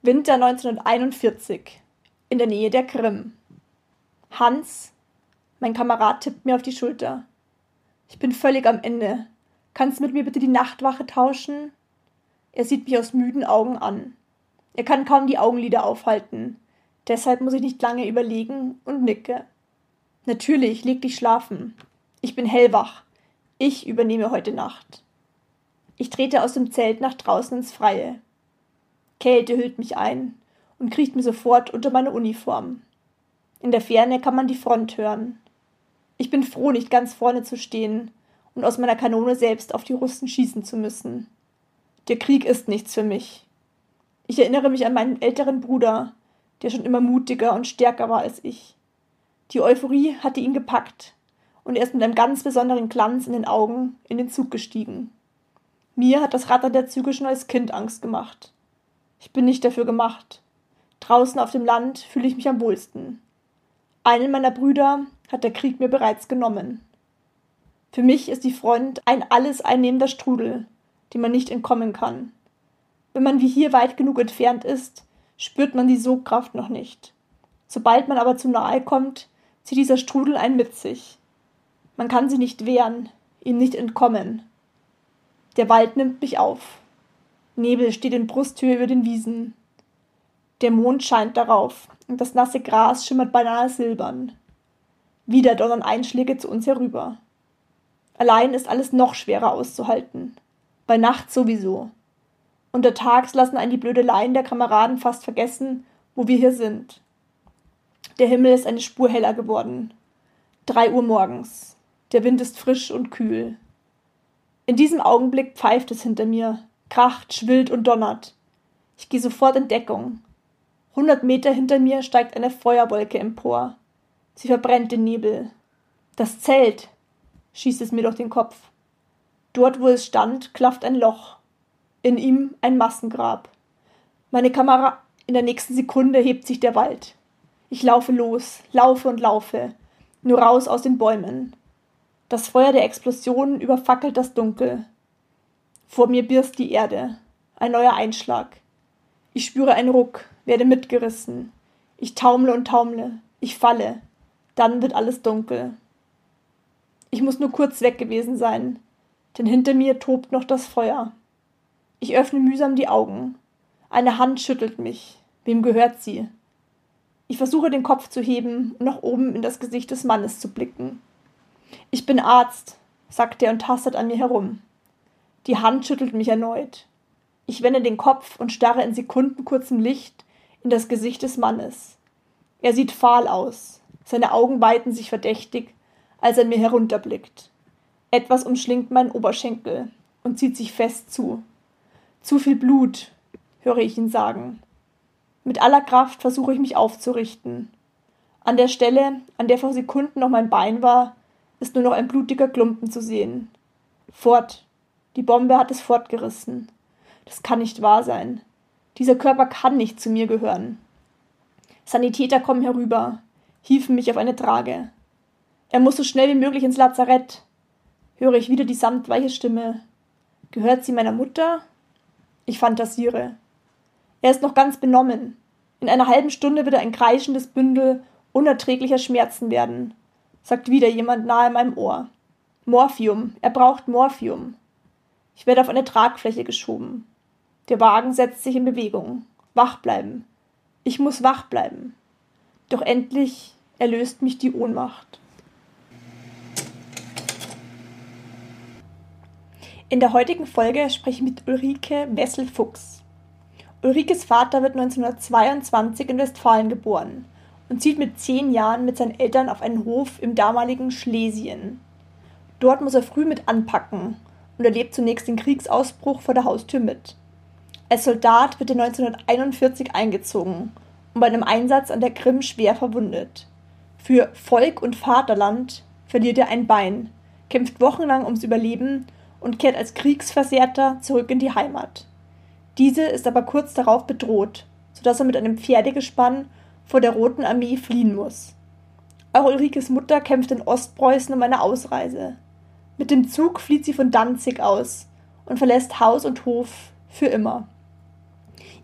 Winter 1941 in der Nähe der Krim. Hans, mein Kamerad, tippt mir auf die Schulter. Ich bin völlig am Ende. Kannst du mit mir bitte die Nachtwache tauschen? Er sieht mich aus müden Augen an. Er kann kaum die Augenlider aufhalten. Deshalb muss ich nicht lange überlegen und nicke. Natürlich, leg dich schlafen. Ich bin hellwach. Ich übernehme heute Nacht. Ich trete aus dem Zelt nach draußen ins Freie. Kälte hüllt mich ein und kriecht mir sofort unter meine Uniform. In der Ferne kann man die Front hören. Ich bin froh, nicht ganz vorne zu stehen und aus meiner Kanone selbst auf die Russen schießen zu müssen. Der Krieg ist nichts für mich. Ich erinnere mich an meinen älteren Bruder, der schon immer mutiger und stärker war als ich. Die Euphorie hatte ihn gepackt, und er ist mit einem ganz besonderen Glanz in den Augen in den Zug gestiegen. Mir hat das Rattern der Züge schon als Kind Angst gemacht. Ich bin nicht dafür gemacht. Draußen auf dem Land fühle ich mich am wohlsten. Einen meiner Brüder hat der Krieg mir bereits genommen. Für mich ist die Front ein alles einnehmender Strudel, dem man nicht entkommen kann. Wenn man wie hier weit genug entfernt ist, spürt man die Sogkraft noch nicht. Sobald man aber zu nahe kommt, zieht dieser Strudel einen mit sich. Man kann sie nicht wehren, ihm nicht entkommen. Der Wald nimmt mich auf. Nebel steht in Brusthöhe über den Wiesen. Der Mond scheint darauf, und das nasse Gras schimmert beinahe silbern. Wieder donnern Einschläge zu uns herüber. Allein ist alles noch schwerer auszuhalten. Bei Nacht sowieso. Untertags lassen einen die Blödeleien der Kameraden fast vergessen, wo wir hier sind. Der Himmel ist eine Spur heller geworden. Drei Uhr morgens. Der Wind ist frisch und kühl. In diesem Augenblick pfeift es hinter mir, kracht, schwillt und donnert. Ich gehe sofort in Deckung. Hundert Meter hinter mir steigt eine Feuerwolke empor. Sie verbrennt den Nebel. Das Zelt, schießt es mir durch den Kopf. Dort, wo es stand, klafft ein Loch. In ihm ein Massengrab. Meine Kamera. In der nächsten Sekunde hebt sich der Wald. Ich laufe los, laufe und laufe. Nur raus aus den Bäumen. Das Feuer der Explosionen überfackelt das Dunkel. Vor mir birst die Erde. Ein neuer Einschlag. Ich spüre einen Ruck, werde mitgerissen. Ich taumle und taumle. Ich falle. Dann wird alles dunkel. Ich muss nur kurz weg gewesen sein, denn hinter mir tobt noch das Feuer. Ich öffne mühsam die Augen. Eine Hand schüttelt mich. Wem gehört sie? Ich versuche den Kopf zu heben und nach oben in das Gesicht des Mannes zu blicken. Ich bin Arzt, sagt er und tastet an mir herum. Die Hand schüttelt mich erneut. Ich wende den Kopf und starre in sekundenkurzem Licht in das Gesicht des Mannes. Er sieht fahl aus. Seine Augen weiten sich verdächtig, als er mir herunterblickt. Etwas umschlingt meinen Oberschenkel und zieht sich fest zu. Zu viel Blut, höre ich ihn sagen. Mit aller Kraft versuche ich mich aufzurichten. An der Stelle, an der vor Sekunden noch mein Bein war, ist nur noch ein blutiger Klumpen zu sehen. Fort. Die Bombe hat es fortgerissen. Das kann nicht wahr sein. Dieser Körper kann nicht zu mir gehören. Sanitäter kommen herüber, hieven mich auf eine Trage. Er muss so schnell wie möglich ins Lazarett. Höre ich wieder die samtweiche Stimme. Gehört sie meiner Mutter? Ich fantasiere. Er ist noch ganz benommen. In einer halben Stunde wird er ein kreischendes Bündel unerträglicher Schmerzen werden, sagt wieder jemand nahe meinem Ohr. Morphium, er braucht Morphium. Ich werde auf eine Tragfläche geschoben. Der Wagen setzt sich in Bewegung. Wach bleiben. Ich muss wach bleiben. Doch endlich erlöst mich die Ohnmacht. In der heutigen Folge spreche ich mit Ulrike Wessel-Fuchs. Ulrikes Vater wird 1922 in Westfalen geboren und zieht mit zehn Jahren mit seinen Eltern auf einen Hof im damaligen Schlesien. Dort muss er früh mit anpacken und erlebt zunächst den Kriegsausbruch vor der Haustür mit. Als Soldat wird er 1941 eingezogen und bei einem Einsatz an der Krim schwer verwundet. Für Volk und Vaterland verliert er ein Bein, kämpft wochenlang ums Überleben und kehrt als Kriegsversehrter zurück in die Heimat. Diese ist aber kurz darauf bedroht, sodass er mit einem Pferdegespann vor der Roten Armee fliehen muss. Auch Ulrikes Mutter kämpft in Ostpreußen um eine Ausreise. Mit dem Zug flieht sie von Danzig aus und verlässt Haus und Hof für immer.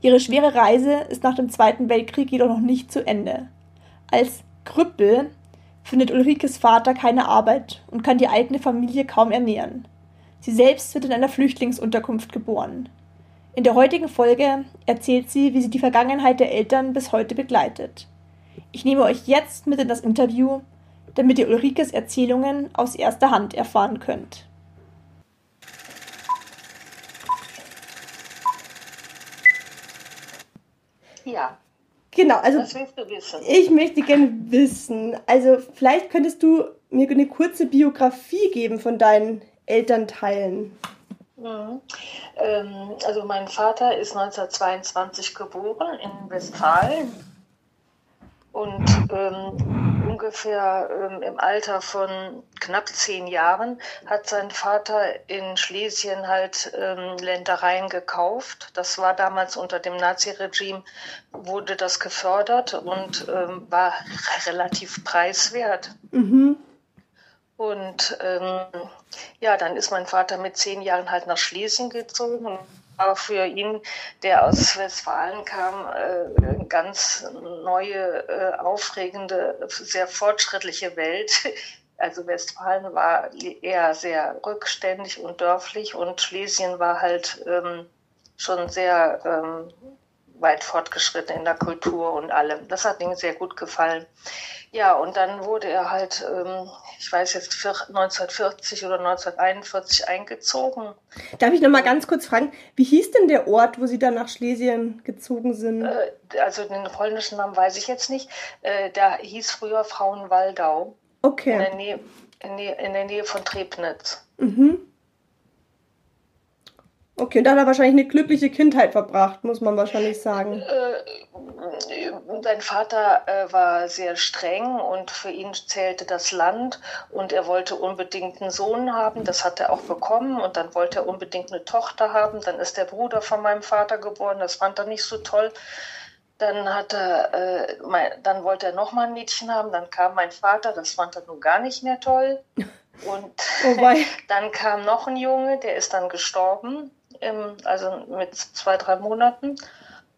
Ihre schwere Reise ist nach dem Zweiten Weltkrieg jedoch noch nicht zu Ende. Als Krüppel findet Ulrikes Vater keine Arbeit und kann die eigene Familie kaum ernähren. Sie selbst wird in einer Flüchtlingsunterkunft geboren. In der heutigen Folge erzählt sie, wie sie die Vergangenheit der Eltern bis heute begleitet. Ich nehme euch jetzt mit in das Interview, damit ihr Ulrikes Erzählungen aus erster Hand erfahren könnt. Ja. Genau, also Was willst du wissen? ich möchte gerne wissen, also vielleicht könntest du mir eine kurze Biografie geben von deinen Elternteilen. Mhm. Ähm, also mein Vater ist 1922 geboren in Westfalen und ähm, ungefähr ähm, im Alter von knapp zehn Jahren hat sein Vater in Schlesien halt ähm, Ländereien gekauft. Das war damals unter dem Naziregime, wurde das gefördert und ähm, war relativ preiswert. Mhm. Und ähm, ja, dann ist mein Vater mit zehn Jahren halt nach Schlesien gezogen. Aber für ihn, der aus Westfalen kam, äh, eine ganz neue, äh, aufregende, sehr fortschrittliche Welt. Also Westfalen war eher sehr rückständig und dörflich und Schlesien war halt ähm, schon sehr ähm, weit fortgeschritten in der Kultur und allem. Das hat ihm sehr gut gefallen. Ja, und dann wurde er halt, ähm, ich weiß jetzt, 1940 oder 1941 eingezogen. Darf ich noch mal ganz kurz fragen, wie hieß denn der Ort, wo Sie dann nach Schlesien gezogen sind? Äh, also den polnischen Namen weiß ich jetzt nicht. Äh, der hieß früher Frauenwaldau. In Okay. der in, Nähe, in der Nähe von Trebnitz. Mhm. Okay, und da hat er wahrscheinlich eine glückliche Kindheit verbracht, muss man wahrscheinlich sagen. Äh, sein Vater äh, war sehr streng und für ihn zählte das Land und er wollte unbedingt einen Sohn haben. Das hat er auch bekommen und dann wollte er unbedingt eine Tochter haben. Dann ist der Bruder von meinem Vater geboren. Das fand er nicht so toll. Dann hat er, äh, mein, dann wollte er noch mal ein Mädchen haben. Dann kam mein Vater. Das fand er nun gar nicht mehr toll. Und Oh dann kam noch ein Junge, der ist dann gestorben, im, also mit zwei, drei Monaten.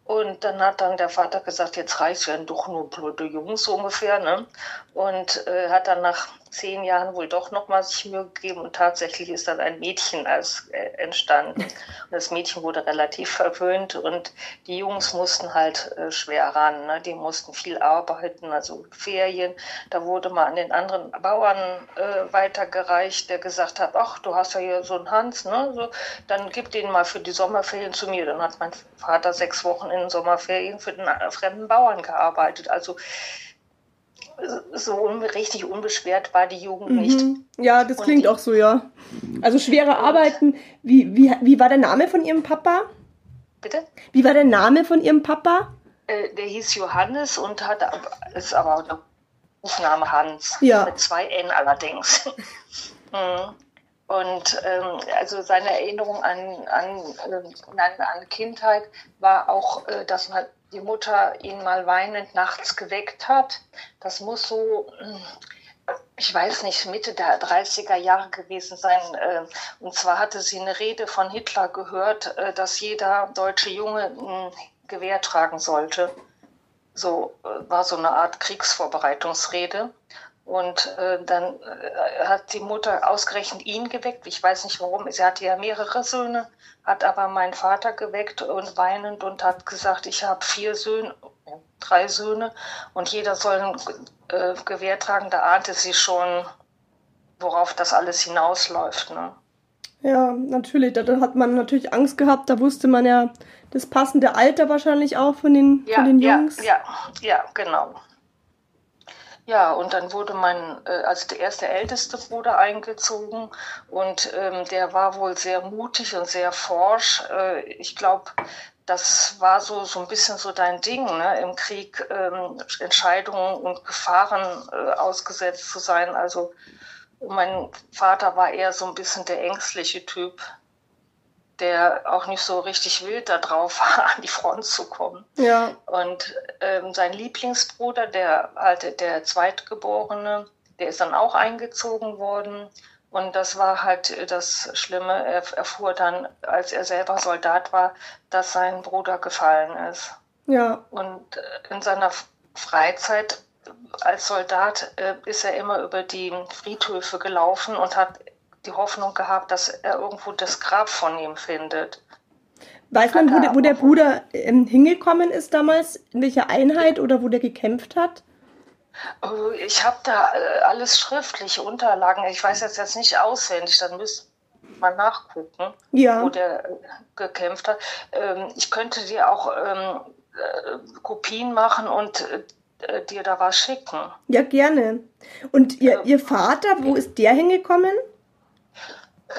Und dann hat dann der Vater gesagt, jetzt reicht ja doch nur blöde Jungs ungefähr, ne? Und äh, hat dann nach zehn Jahren wohl doch nochmal sich Mühe gegeben und tatsächlich ist dann ein Mädchen als, äh, entstanden. Und das Mädchen wurde relativ verwöhnt und die Jungs mussten halt äh, schwer ran, ne? Die mussten viel arbeiten, also Ferien. Da wurde mal an den anderen Bauern äh, weitergereicht, der gesagt hat, ach, du hast ja hier so einen Hans, ne? So, dann gib den mal für die Sommerferien zu mir. Dann hat mein Vater sechs Wochen in den Sommerferien für den äh, fremden Bauern gearbeitet. Also so richtig unbeschwert war die Jugend nicht. Mhm. Ja, das klingt die- auch so, ja. Also schwere Arbeiten. Wie, wie, wie war der Name von Ihrem Papa? Bitte? Wie war der Name von Ihrem Papa? Äh, der hieß Johannes und ab- ist aber der Rufname Hans. Ja. Mit zwei N allerdings. Mhm. Und ähm, also seine Erinnerung an, an, äh, an, an Kindheit war auch, äh, dass man die Mutter ihn mal weinend nachts geweckt hat. Das muss so, mh, ich weiß nicht, Mitte der 30er Jahre gewesen sein. Äh, und zwar hatte sie eine Rede von Hitler gehört, äh, dass jeder deutsche Junge ein Gewehr tragen sollte. So äh, war so eine Art Kriegsvorbereitungsrede. Und äh, dann äh, hat die Mutter ausgerechnet ihn geweckt. Ich weiß nicht warum. Sie hatte ja mehrere Söhne, hat aber meinen Vater geweckt und weinend und hat gesagt, ich habe vier Söhne, drei Söhne und jeder soll ein äh, Gewehr tragen. Da ahnte sie schon, worauf das alles hinausläuft. Ne? Ja, natürlich. Da hat man natürlich Angst gehabt. Da wusste man ja das passende Alter wahrscheinlich auch von den, Ja, von den ja, Jungs. ja, ja, genau. Ja, und dann wurde mein, äh, also der erste älteste Bruder eingezogen und ähm, der war wohl sehr mutig und sehr forsch. Äh, ich glaube, das war so, so ein bisschen so dein Ding, ne? im Krieg ähm, Entscheidungen und Gefahren äh, ausgesetzt zu sein. Also mein Vater war eher so ein bisschen der ängstliche Typ, der auch nicht so richtig wild da drauf war, an die Front zu kommen. Ja. Und ähm, sein Lieblingsbruder, der halt der Zweitgeborene, der ist dann auch eingezogen worden. Und das war halt das Schlimme. Er erfuhr dann, als er selber Soldat war, dass sein Bruder gefallen ist. Ja. Und äh, in seiner Freizeit als Soldat äh, ist er immer über die Friedhöfe gelaufen und hat die Hoffnung gehabt, dass er irgendwo das Grab von ihm findet. Weiß man, wo der, er wo der Bruder ähm, hingekommen ist damals? In welcher Einheit oder wo der gekämpft hat? Oh, Ich habe da äh, alles schriftliche Unterlagen. Ich weiß jetzt, jetzt nicht auswendig, dann müsste man nachgucken, Ja. wo der äh, gekämpft hat. Ähm, ich könnte dir auch ähm, äh, Kopien machen und äh, dir da was schicken. Ja, gerne. Und ihr, Ja. ihr Vater, wo ist der hingekommen?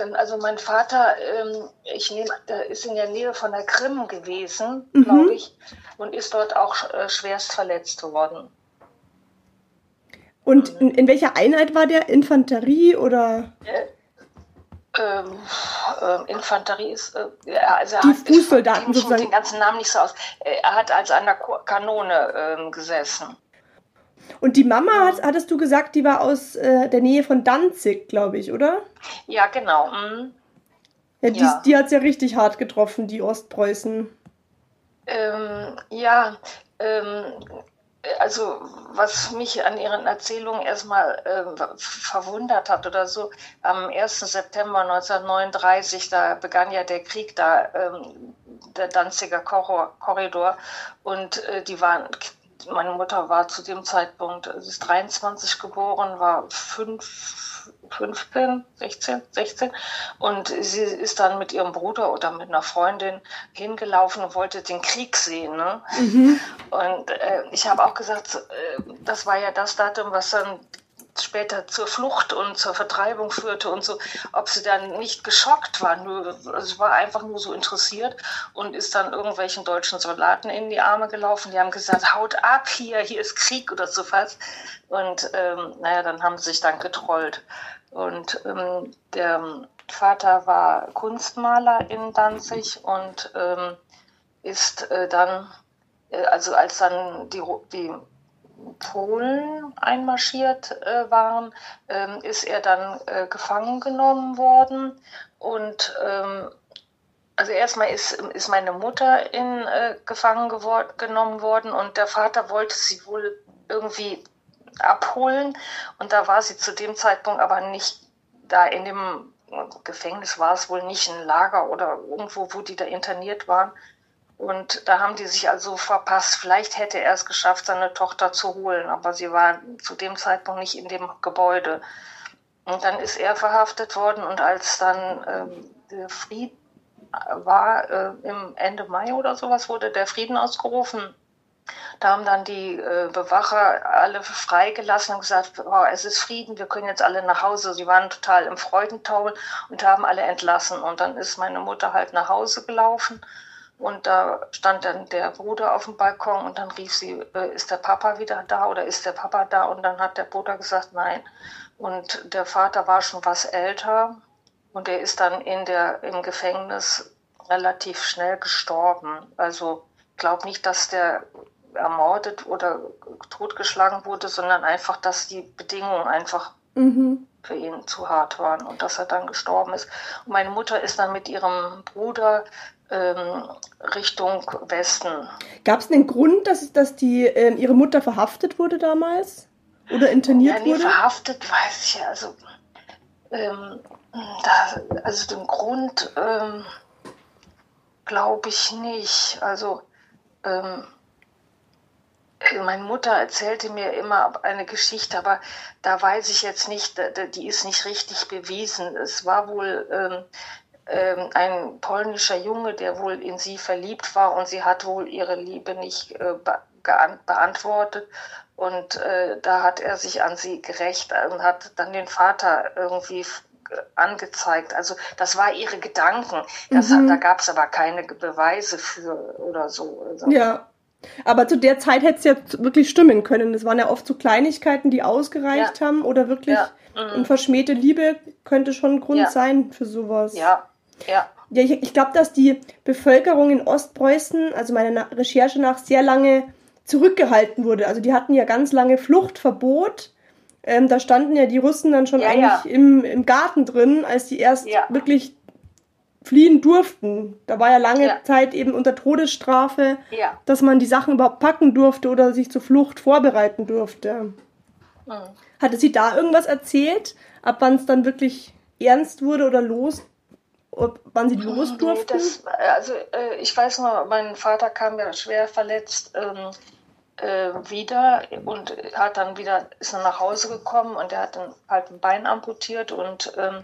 Ähm, Also mein Vater, ähm, ich nehme, ist in der Nähe von der Krim gewesen, Mhm. glaube ich, und ist dort auch äh, schwerst verletzt worden. Und in, in welcher Einheit war der? Infanterie oder? Ähm, ähm, Infanterie ist, äh, also er Die hat, Fußsoldaten ich kenne sozusagen. den ganzen Namen nicht so aus. Äh, Er hat also an der Kanone ähm, gesessen. Und die Mama, hat, hattest du gesagt, die war aus äh, der Nähe von Danzig, glaube ich, oder? Ja, genau. mhm. Ja, die, Ja. die hat es ja richtig hart getroffen, die Ostpreußen. Ähm, ja, ähm, also was mich an Ihren Erzählungen erstmal ähm, verwundert hat oder so, am 1. September 1939, da begann ja der Krieg da, ähm, der Danziger Korridor, Korridor und äh, die waren, meine Mutter war zu dem Zeitpunkt, sie ist 23 geboren, war fünf, 15, 16, 16 und sie ist dann mit ihrem Bruder oder mit einer Freundin hingelaufen und wollte den Krieg sehen. Ne? Und äh, ich habe auch gesagt, äh, das war ja das Datum, was dann später zur Flucht und zur Vertreibung führte und so, ob sie dann nicht geschockt war, nur, also war einfach nur so interessiert und ist dann irgendwelchen deutschen Soldaten in die Arme gelaufen. Die haben gesagt, haut ab hier, hier ist Krieg oder so was. Und ähm, naja, dann haben sie sich dann getrollt. Und ähm, der Vater war Kunstmaler in Danzig und ähm, ist äh, dann, äh, also als dann die, die Polen einmarschiert äh, waren, ähm, ist er dann äh, gefangen genommen worden. Und ähm, also erstmal ist, ist meine Mutter in äh, gefangen genommen worden und der Vater wollte sie wohl irgendwie abholen. Und da war sie zu dem Zeitpunkt aber nicht da in dem Gefängnis war es wohl nicht ein Lager oder irgendwo, wo die da interniert waren. Und da haben die sich also verpasst. Vielleicht hätte er es geschafft, seine Tochter zu holen, aber sie war zu dem Zeitpunkt nicht in dem Gebäude. Und dann ist er verhaftet worden und als dann ähm, der Frieden war, äh, im Ende Mai oder sowas, wurde der Frieden ausgerufen. Da haben dann die äh, Bewacher alle freigelassen und gesagt, oh, es ist Frieden, wir können jetzt alle nach Hause. Sie waren total im Freudentaumel und haben alle entlassen. Und dann ist meine Mutter halt nach Hause gelaufen und da stand dann der Bruder auf dem Balkon und dann rief sie, äh, ist der Papa wieder da oder ist der Papa da? Und dann hat der Bruder gesagt, nein. Und der Vater war schon was älter und er ist dann in der, im Gefängnis relativ schnell gestorben. Also ich glaube nicht, dass der ermordet oder totgeschlagen wurde, sondern einfach, dass die Bedingungen einfach Mhm. für ihn zu hart waren und dass er dann gestorben ist. Und meine Mutter ist dann mit ihrem Bruder Richtung Westen. Gab es einen Grund, dass, dass die, ähm, ihre Mutter verhaftet wurde damals? oder interniert ja, nee, wurde? verhaftet weiß ich ja. Also, ähm, da, also den Grund ähm, glaube ich nicht. Also ähm, meine Mutter erzählte mir immer eine Geschichte, aber da weiß ich jetzt nicht, die ist nicht richtig bewiesen. Es war wohl ähm, ein polnischer Junge, der wohl in sie verliebt war und sie hat wohl ihre Liebe nicht äh, be beantwortet. Und äh, da hat er sich an sie gerecht und hat dann den Vater irgendwie angezeigt. Also das war ihre Gedanken. Das, Mhm. Da gab es aber keine Beweise für oder so. Also, Ja. Aber zu der Zeit hätte es ja wirklich stimmen können. Das waren ja oft so Kleinigkeiten, die ausgereicht haben oder wirklich Ja, mhm. eine verschmähte Liebe könnte schon ein Grund Ja. sein für sowas. ja, ja. Ja, ich, ich glaube, dass die Bevölkerung in Ostpreußen, also meiner Recherche nach, sehr lange zurückgehalten wurde. Also die hatten ja ganz lange Fluchtverbot. Ähm, da standen ja die Russen dann schon Ja, eigentlich ja. Im, im Garten drin, als die erst Ja. wirklich fliehen durften. Da war ja lange. Zeit eben unter Todesstrafe, dass man die Sachen überhaupt packen durfte oder sich zur Flucht vorbereiten durfte. Mhm. Hatte sie da irgendwas erzählt, ab wann es dann wirklich ernst wurde oder los, ob, wann sie los Nee, durften? das, also äh, ich weiß nur, mein Vater kam ja schwer verletzt ähm, äh, wieder und hat dann wieder ist dann nach Hause gekommen und er hat dann halt ein Bein amputiert und ähm,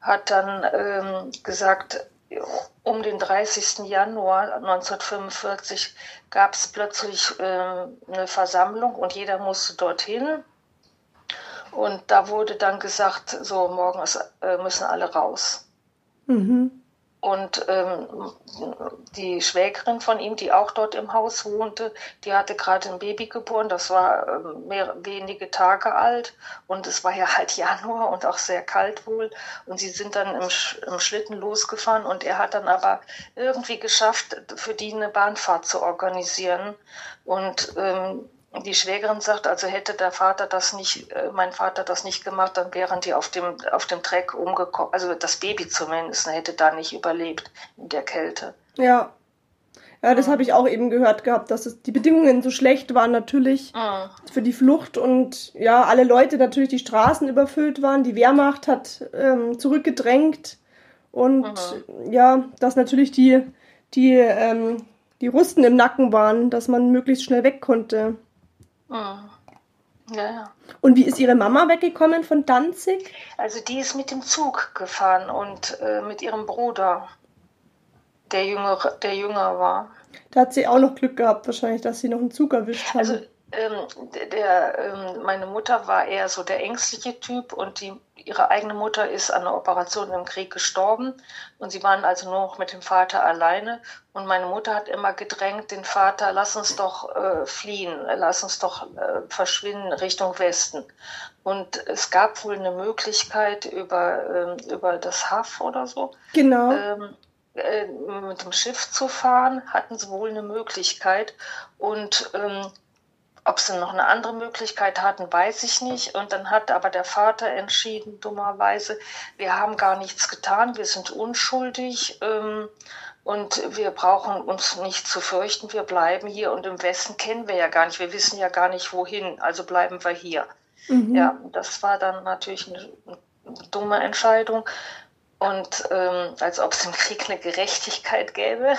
hat dann ähm, gesagt, um den 30. Januar 1945 gab es plötzlich äh, eine Versammlung und jeder musste dorthin. Und da wurde dann gesagt, so morgen ist, äh, müssen alle raus. Mhm. Und ähm, die Schwägerin von ihm, die auch dort im Haus wohnte, die hatte gerade ein Baby geboren, das war ähm, mehr, wenige Tage alt und es war ja halt Januar und auch sehr kalt wohl. Und sie sind dann im, im Schlitten losgefahren und er hat dann aber irgendwie geschafft, für die eine Bahnfahrt zu organisieren. Und ähm, die Schwägerin sagt, also hätte der Vater das nicht, äh, mein Vater das nicht gemacht, dann wären die auf dem, auf dem Treck umgekommen. Also das Baby zumindest hätte da nicht überlebt in der Kälte. Ja. Ja, das habe ich auch eben gehört gehabt, dass es, die Bedingungen so schlecht waren natürlich Mhm. für die Flucht und ja, alle Leute natürlich die Straßen überfüllt waren. Die Wehrmacht hat ähm, zurückgedrängt und ja, dass natürlich die, die, ähm, die Russen im Nacken waren, dass man möglichst schnell weg konnte. Mhm. Ja, ja. Und wie ist ihre Mama weggekommen von Danzig? Also die ist mit dem Zug gefahren und äh, mit ihrem Bruder, der jünger, der jünger war. Da hat sie auch noch Glück gehabt, wahrscheinlich, dass sie noch einen Zug erwischt haben. Also ähm, der, ähm, meine Mutter war eher so der ängstliche Typ und die, ihre eigene Mutter ist an einer Operation im Krieg gestorben und sie waren also nur noch mit dem Vater alleine und meine Mutter hat immer gedrängt, den Vater, lass uns doch äh, fliehen, lass uns doch äh, verschwinden Richtung Westen. Und es gab wohl eine Möglichkeit über, ähm, über das Haff oder so, genau. ähm, äh, mit dem Schiff zu fahren, hatten sie wohl eine Möglichkeit. Und ähm, ob sie noch eine andere Möglichkeit hatten, weiß ich nicht. Und dann hat aber der Vater entschieden, dummerweise, wir haben gar nichts getan, wir sind unschuldig. Ähm, und wir brauchen uns nicht zu fürchten, wir bleiben hier. Und im Westen kennen wir ja gar nicht, wir wissen ja gar nicht wohin, also bleiben wir hier. Mhm. Ja, das war dann natürlich eine, eine dumme Entscheidung. Und ähm, als ob es im Krieg eine Gerechtigkeit gäbe.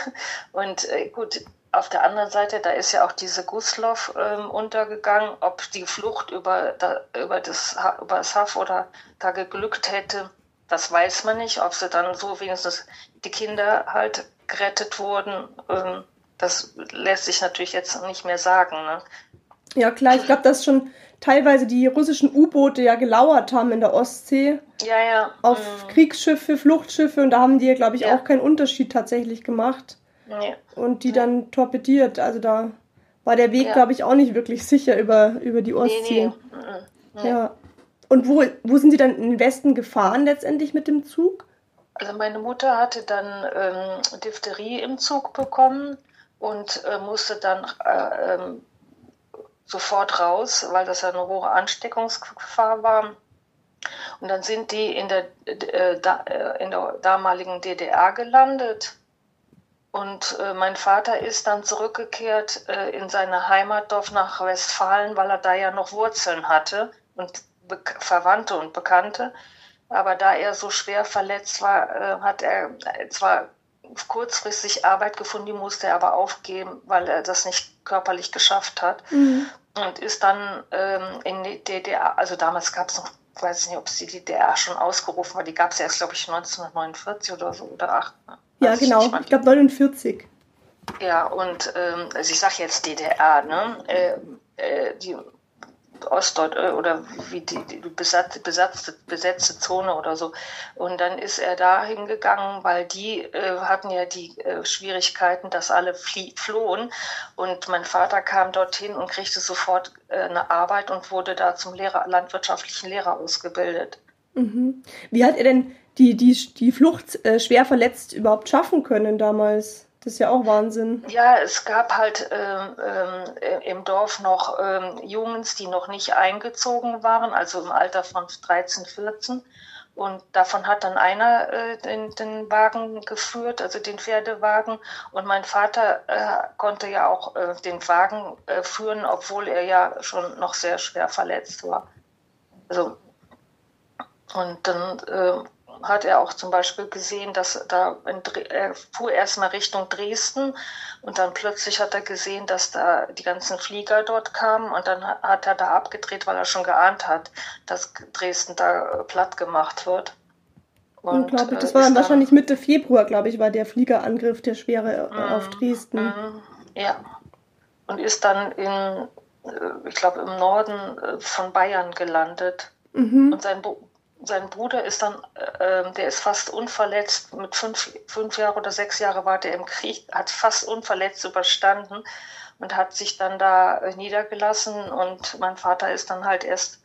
Und äh, gut, auf der anderen Seite, da ist ja auch diese Guslow ähm, untergegangen. Ob die Flucht über, da, über, das, über das Haff oder da geglückt hätte, das weiß man nicht. Ob sie dann so wenigstens die Kinder halt gerettet wurden, ähm, das lässt sich natürlich jetzt nicht mehr sagen. Ne? Ja, klar, ich glaube, dass schon teilweise die russischen U-Boote ja gelauert haben in der Ostsee Ja, ja. auf mm, Kriegsschiffe, Fluchtschiffe und da haben die ja, glaube ich, Ja. auch keinen Unterschied tatsächlich gemacht und die dann torpediert. Also da war der Weg, Ja. glaube ich, auch nicht wirklich sicher über, über die Ostsee. nee. nee. Ja. Und wo, wo sind sie dann in den Westen gefahren letztendlich mit dem Zug? Also meine Mutter hatte dann ähm, Diphtherie im Zug bekommen und äh, musste dann äh, ähm, sofort raus, weil das ja eine hohe Ansteckungsgefahr war. Und dann sind die in der, äh, da, äh, in der damaligen DDR gelandet. Und äh, mein Vater ist dann zurückgekehrt äh, in seine Heimatdorf nach Westfalen, weil er da ja noch Wurzeln hatte und Be Verwandte und Bekannte. Aber da er so schwer verletzt war, äh, hat er zwar kurzfristig Arbeit gefunden, die musste er aber aufgeben, weil er das nicht körperlich geschafft hat. Mhm. Und ist dann ähm, in die DDR, also damals gab es noch, ich weiß nicht, ob es die DDR schon ausgerufen war, die gab es erst, glaube ich, 1949 oder so oder 8. Ja, ich genau. Ich glaube 49. Ja, und ähm, also ich sage jetzt DDR, ne? Äh, äh, die Ostdeut äh, oder wie die, die besatzte, besatzte, besetzte Zone oder so. Und dann ist er da hingegangen, weil die äh, hatten ja die äh, Schwierigkeiten, dass alle flie flohen. Und mein Vater kam dorthin und kriegte sofort äh, eine Arbeit und wurde da zum Lehrer, landwirtschaftlichen Lehrer ausgebildet. Mhm. Wie hat er denn die, die, die Flucht äh, schwer verletzt überhaupt schaffen können damals? Das ist ja auch Wahnsinn. Ja, es gab halt ähm, ähm, im Dorf noch ähm, Jungs, die noch nicht eingezogen waren, also im Alter von 13, 14. Und davon hat dann einer äh, den, den Wagen geführt, also den Pferdewagen. Und mein Vater äh, konnte ja auch äh, den Wagen äh, führen, obwohl er ja schon noch sehr schwer verletzt war. Also, und dann äh, hat er auch zum Beispiel gesehen, dass da in, er fuhr erstmal Richtung Dresden und dann plötzlich hat er gesehen, dass da die ganzen Flieger dort kamen und dann ha- hat er da abgedreht, weil er schon geahnt hat, dass Dresden da platt gemacht wird. Und, Unglaublich. Das äh, war ist dann wahrscheinlich Mitte Februar, glaube ich, war der Fliegerangriff, der schwere äh, auf Dresden. Mhm, Ja. Und ist dann in, äh, ich glaube, im Norden von Bayern gelandet. Mhm. Und sein, Bru- sein Bruder ist dann, äh, der ist fast unverletzt, mit fünf, fünf Jahre oder sechs Jahre war der im Krieg, hat fast unverletzt überstanden und hat sich dann da äh, niedergelassen. Und mein Vater ist dann halt erst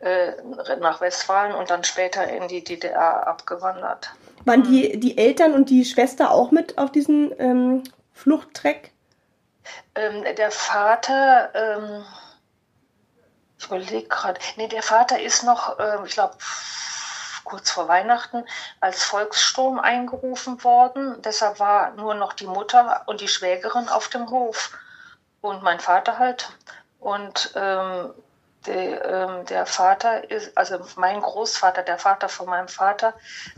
äh, nach Westfalen und dann später in die DDR abgewandert. Waren die, die Eltern und die Schwester auch mit auf diesen ähm, Fluchttreck? Ähm, der Vater, ähm, ich überlege gerade, nee, der Vater ist noch, ähm, ich glaube, kurz vor Weihnachten als Volkssturm eingerufen worden. Deshalb war nur noch die Mutter und die Schwägerin auf dem Hof und mein Vater halt. Und ähm, der, ähm, der Vater ist, also mein Großvater, der Vater von meinem Vater,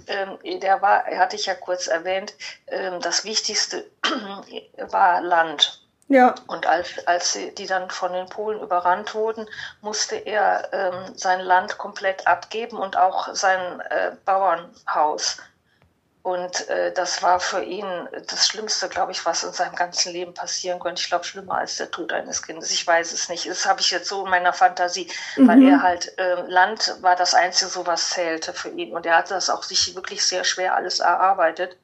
ähm, der war, hatte ich ja kurz erwähnt, ähm, das Wichtigste war Land. Ja. Und als, als sie, die dann von den Polen überrannt wurden, musste er ähm, sein Land komplett abgeben und auch sein äh, Bauernhaus. Und äh, das war für ihn das Schlimmste, glaube ich, was in seinem ganzen Leben passieren könnte. Ich glaube, schlimmer als der Tod eines Kindes. Ich weiß es nicht. Das habe ich jetzt so in meiner Fantasie, weil Mhm. er halt, äh, Land war das Einzige, so was zählte für ihn. Und er hatte das auch sich wirklich sehr schwer alles erarbeitet.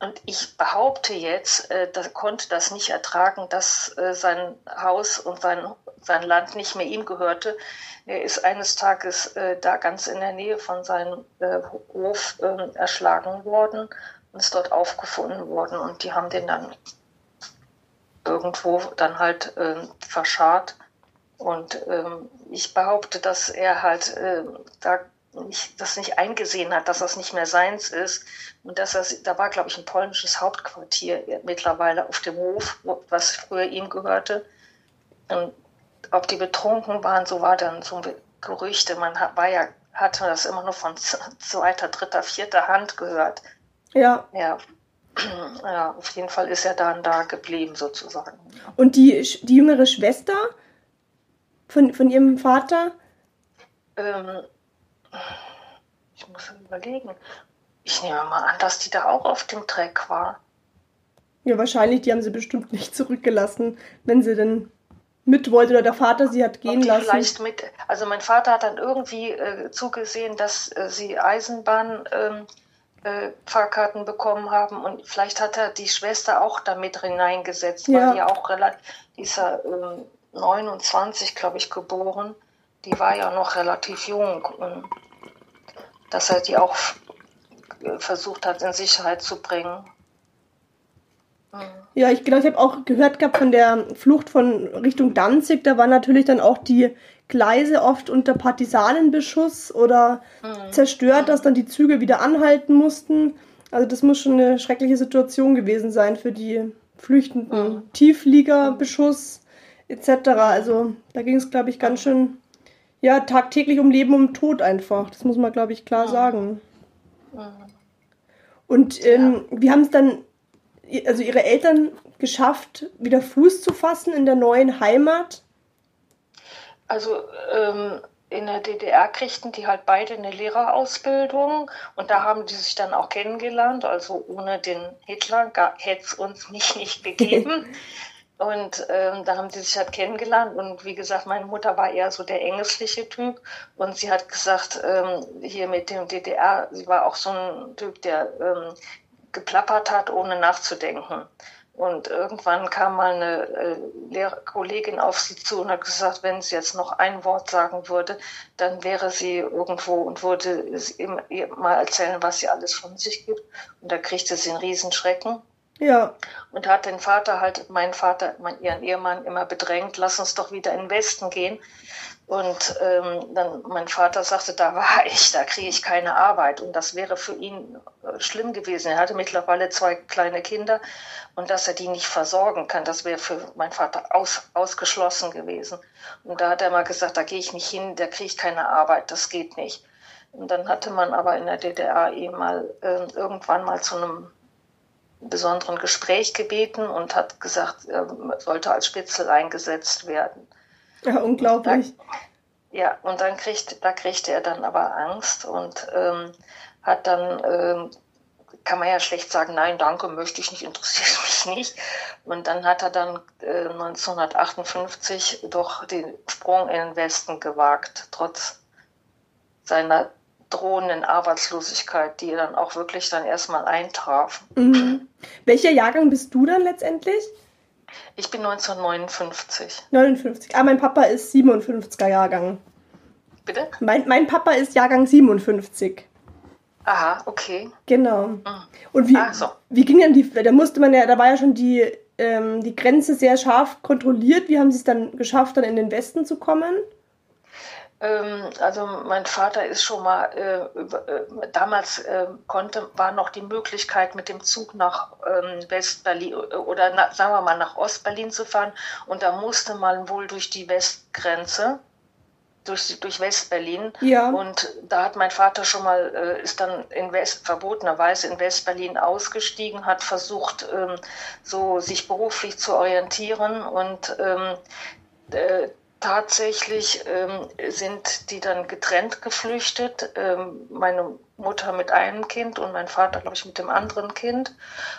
Und ich behaupte jetzt, äh, da konnte das nicht ertragen, dass äh, sein Haus und sein, sein Land nicht mehr ihm gehörte. Er ist eines Tages äh, da ganz in der Nähe von seinem äh, Hof äh, erschlagen worden und ist dort aufgefunden worden. Und die haben den dann irgendwo dann halt äh, verscharrt. Und ähm, ich behaupte, dass er halt äh, da nicht, das nicht eingesehen hat, dass das nicht mehr seins ist. Und dass das, da war, glaube ich, ein polnisches Hauptquartier mittlerweile auf dem Hof, was früher ihm gehörte. Und ob die betrunken waren, so war dann so Gerüchte. Man hat, war ja, hatte das immer nur von zweiter, dritter, vierter Hand gehört. Ja. Ja. Ja, auf jeden Fall ist er dann da geblieben, sozusagen. Und die, die jüngere Schwester von, von ihrem Vater? Ähm, ich muss überlegen. Ich nehme mal an, dass die da auch auf dem Track war. Ja, wahrscheinlich, die haben sie bestimmt nicht zurückgelassen, wenn sie denn mit wollte oder der Vater sie hat gehen lassen. vielleicht mit, also mein Vater hat dann irgendwie äh, zugesehen, dass äh, sie Eisenbahn ähm, äh, Fahrkarten bekommen haben und vielleicht hat er die Schwester auch damit hineingesetzt, Ja. weil die ja auch relativ, die ist ja ähm, 29, glaube ich, geboren. Die war ja noch relativ jung. Und dass er die auch äh, versucht hat, in Sicherheit zu bringen. Ja, ich genau, ich habe auch gehört gehabt von der Flucht von Richtung Danzig, da waren natürlich dann auch die Gleise oft unter Partisanenbeschuss oder zerstört, dass dann die Züge wieder anhalten mussten. Also das muss schon eine schreckliche Situation gewesen sein für die Flüchtenden. Mhm. Tiefliegerbeschuss etc. Also da ging es, glaube ich, ganz schön, ja, tagtäglich um Leben und Tod einfach. Das muss man, glaube ich, klar sagen. Und ähm, wie haben es dann, also ihre Eltern geschafft, wieder Fuß zu fassen in der neuen Heimat? Also ähm, in der DDR kriegten die halt beide eine Lehrerausbildung und da haben die sich dann auch kennengelernt. Also ohne den Hitler hätte es uns nicht, nicht gegeben. Und ähm, da haben sie sich halt kennengelernt. Und wie gesagt, meine Mutter war eher so der ängstliche Typ. Und sie hat gesagt, ähm, hier mit dem DDR, sie war auch so ein Typ, der ähm, geplappert hat, ohne nachzudenken. Und irgendwann kam mal eine äh, Lehrkollegin auf sie zu und hat gesagt, wenn sie jetzt noch ein Wort sagen würde, dann wäre sie irgendwo und würde ihr mal erzählen, was sie alles von sich gibt. Und da kriegte sie einen Riesenschrecken. Ja. Und hat den Vater halt, meinen Vater, mein, ihren Ehemann immer bedrängt, lass uns doch wieder in den Westen gehen. Und ähm, dann mein Vater sagte, da war ich, da kriege ich keine Arbeit. Und das wäre für ihn äh, schlimm gewesen. Er hatte mittlerweile zwei kleine Kinder und dass er die nicht versorgen kann, das wäre für meinen Vater aus, ausgeschlossen gewesen. Und da hat er mal gesagt, da gehe ich nicht hin, da kriege ich keine Arbeit, das geht nicht. Und dann hatte man aber in der DDR eben mal äh, irgendwann mal zu einem besonderen Gespräch gebeten und hat gesagt, er sollte als Spitzel eingesetzt werden. Ja, unglaublich. Da, ja, und dann kriegt, da kriegte er dann aber Angst und ähm, hat dann, ähm, kann man ja schlecht sagen, nein, danke, möchte ich nicht, interessiert mich nicht. Und dann hat er dann äh, 1958 doch den Sprung in den Westen gewagt, trotz seiner drohenden Arbeitslosigkeit, die dann auch wirklich dann erstmal eintraf. Mhm. Welcher Jahrgang bist du dann letztendlich? Ich bin 1959. 59. Ah, mein Papa ist 57er Jahrgang. Bitte? Mein, mein Papa ist Jahrgang 57. Aha, okay. Genau. Und wie, so. wie ging denn die, da musste man ja, da war ja schon die, ähm, die Grenze sehr scharf kontrolliert. Wie haben sie es dann geschafft, dann in den Westen zu kommen? Ähm, also mein Vater ist schon mal, äh, über, äh, damals äh, konnte, war noch die Möglichkeit mit dem Zug nach ähm, Westberlin oder na, sagen wir mal nach Ostberlin zu fahren und da musste man wohl durch die Westgrenze, durch, durch Westberlin. Ja. Und da hat mein Vater schon mal, äh, ist dann in West, verbotenerweise in Westberlin ausgestiegen, hat versucht, ähm, so sich beruflich zu orientieren und ähm, äh, tatsächlich ähm, sind die dann getrennt geflüchtet. Ähm, meine Mutter mit einem Kind und mein Vater, glaube ich, mit dem anderen Kind.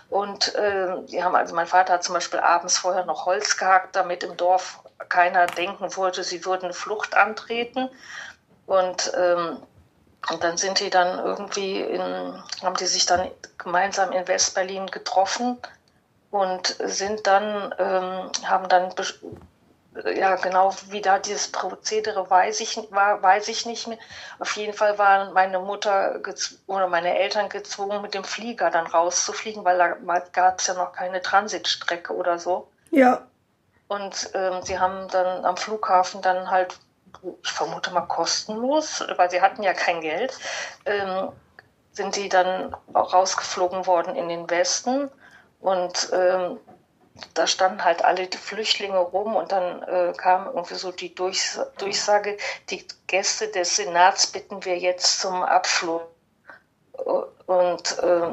Und ähm, die haben also, mein Vater hat zum Beispiel abends vorher noch Holz gehackt, damit im Dorf keiner denken wollte, sie würden Flucht antreten. Und, ähm, und dann sind die dann irgendwie in, haben die sich dann gemeinsam in Westberlin getroffen und sind dann, ähm, haben dann ja, genau wie da dieses Prozedere weiß ich, war, weiß ich nicht mehr. Auf jeden Fall waren meine Mutter oder meine Eltern gezwungen, mit dem Flieger dann rauszufliegen, weil da gab es ja noch keine Transitstrecke oder so. Ja. Und ähm, sie haben dann am Flughafen dann halt, ich vermute mal kostenlos, weil sie hatten ja kein Geld, ähm, sind die dann rausgeflogen worden in den Westen. Und ähm, da standen halt alle Flüchtlinge rum und dann äh, kam irgendwie so die Durchs Durchsage, die Gäste des Senats bitten wir jetzt zum Abflug. Und äh,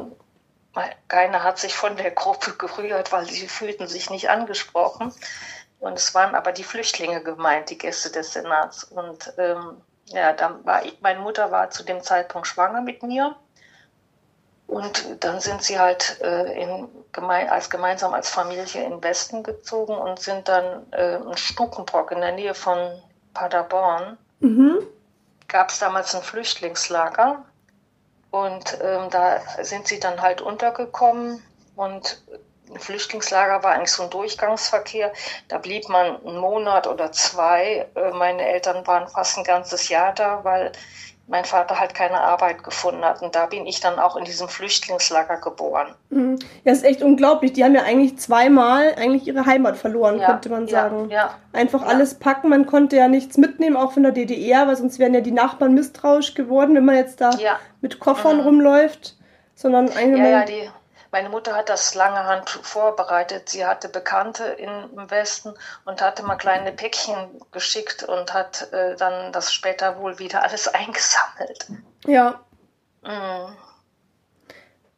keiner hat sich von der Gruppe gerührt, weil sie fühlten sich nicht angesprochen. Und es waren aber die Flüchtlinge gemeint, die Gäste des Senats. Und ähm, ja, dann war ich, meine Mutter war zu dem Zeitpunkt schwanger mit mir. Und dann sind sie halt äh, in, gemein, als gemeinsam als Familie in den Westen gezogen und sind dann äh, in Stukenbrock in der Nähe von Paderborn. Mhm. Gab es damals ein Flüchtlingslager und ähm, da sind sie dann halt untergekommen und ein Flüchtlingslager war eigentlich so ein Durchgangsverkehr. Da blieb man einen Monat oder zwei. Äh, meine Eltern waren fast ein ganzes Jahr da, weil mein Vater halt keine Arbeit gefunden hat. Und da bin ich dann auch in diesem Flüchtlingslager geboren. Mhm. Ja, ist echt unglaublich. Die haben ja eigentlich zweimal eigentlich ihre Heimat verloren, Ja, könnte man ja, sagen. ja. Einfach Ja. alles packen. Man konnte ja nichts mitnehmen, auch von der DDR, weil sonst wären ja die Nachbarn misstrauisch geworden, wenn man jetzt da Ja. mit Koffern Mhm. rumläuft. sondern eine. Ja, ja, die, meine Mutter hat das lange Hand vorbereitet. Sie hatte Bekannte im Westen und hatte mal kleine Päckchen geschickt und hat äh, dann das später wohl wieder alles eingesammelt. Ja. Mhm.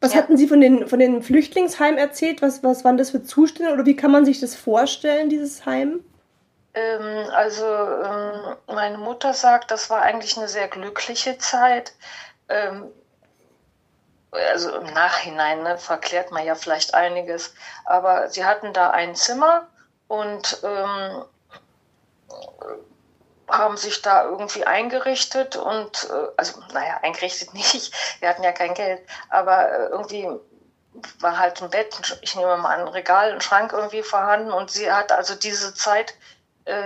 Was Ja. hatten Sie von den, von den Flüchtlingsheimen erzählt? Was, was waren das für Zustände oder wie kann man sich das vorstellen, dieses Heim? Ähm, also ähm, meine Mutter sagt, das war eigentlich eine sehr glückliche Zeit. Ähm, also im Nachhinein ne, verklärt man ja vielleicht einiges. Aber sie hatten da ein Zimmer und ähm, haben sich da irgendwie eingerichtet und, äh, also naja, eingerichtet nicht, wir hatten ja kein Geld, aber äh, irgendwie war halt ein Bett, ich nehme mal ein Regal, ein Schrank irgendwie vorhanden. Und sie hat also diese Zeit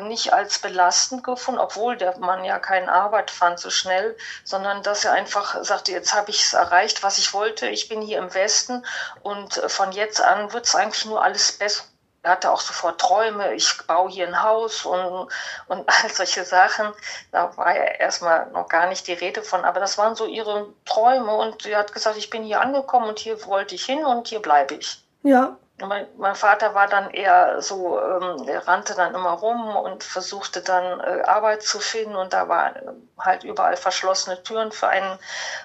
nicht als belastend gefunden, obwohl der Mann ja keine Arbeit fand so schnell, sondern dass er einfach sagte, jetzt habe ich es erreicht, was ich wollte, ich bin hier im Westen und äh, von jetzt an wird es eigentlich nur alles besser. Er hatte auch sofort Träume, ich baue hier ein Haus und, und all solche Sachen. Da war ja erstmal noch gar nicht die Rede von, aber das waren so ihre Träume und sie hat gesagt, ich bin hier angekommen und hier wollte ich hin und hier bleibe ich. Ja. Mein, mein Vater war dann eher so, ähm, er rannte dann immer rum und versuchte dann äh, Arbeit zu finden und da waren äh, halt überall verschlossene Türen für einen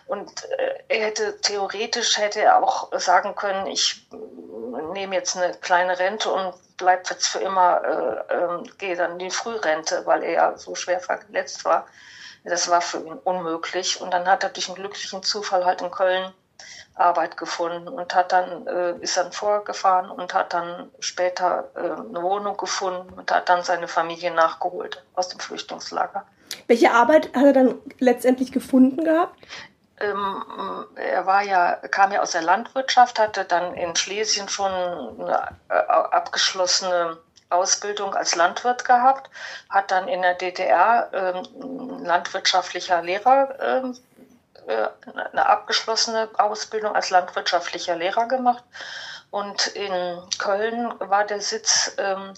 und äh, er hätte theoretisch hätte er auch sagen können, ich äh, nehme jetzt eine kleine Rente und bleib jetzt für immer, äh, ähm, gehe dann in die Frührente, weil er ja so schwer verletzt war. Das war für ihn unmöglich und dann hat er durch einen glücklichen Zufall halt in Köln Arbeit gefunden und hat dann äh, ist dann vorgefahren und hat dann später äh, eine Wohnung gefunden und hat dann seine Familie nachgeholt aus dem Flüchtlingslager. Welche Arbeit hat er dann letztendlich gefunden gehabt? Ähm, er war ja kam ja aus der Landwirtschaft, hatte dann in Schlesien schon eine äh, abgeschlossene Ausbildung als Landwirt gehabt, hat dann in der DDR ähm, landwirtschaftlicher Lehrer ähm, äh, eine abgeschlossene Ausbildung als landwirtschaftlicher Lehrer gemacht. Und in Köln war der Sitz ähm,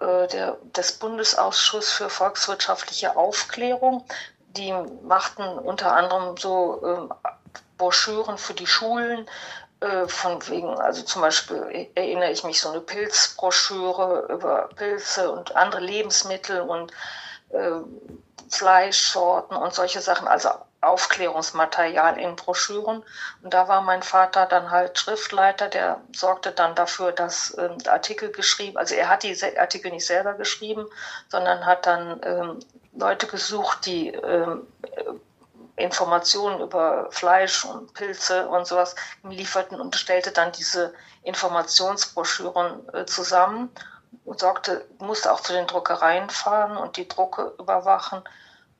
äh, der, des Bundesausschusses für volkswirtschaftliche Aufklärung. Die machten unter anderem so ähm, Broschüren für die Schulen, äh, von wegen, also zum Beispiel erinnere ich mich so eine Pilzbroschüre über Pilze und andere Lebensmittel und äh, Fleischsorten und solche Sachen, also Aufklärungsmaterial in Broschüren. Und da war mein Vater dann halt Schriftleiter, der sorgte dann dafür, dass ähm, Artikel geschrieben, also er hat die Artikel nicht selber geschrieben, sondern hat dann ähm, Leute gesucht, die ähm, äh, Informationen über Fleisch und Pilze und sowas lieferten und stellte dann diese Informationsbroschüren äh, zusammen und sorgte, musste auch zu den Druckereien fahren und die Drucke überwachen.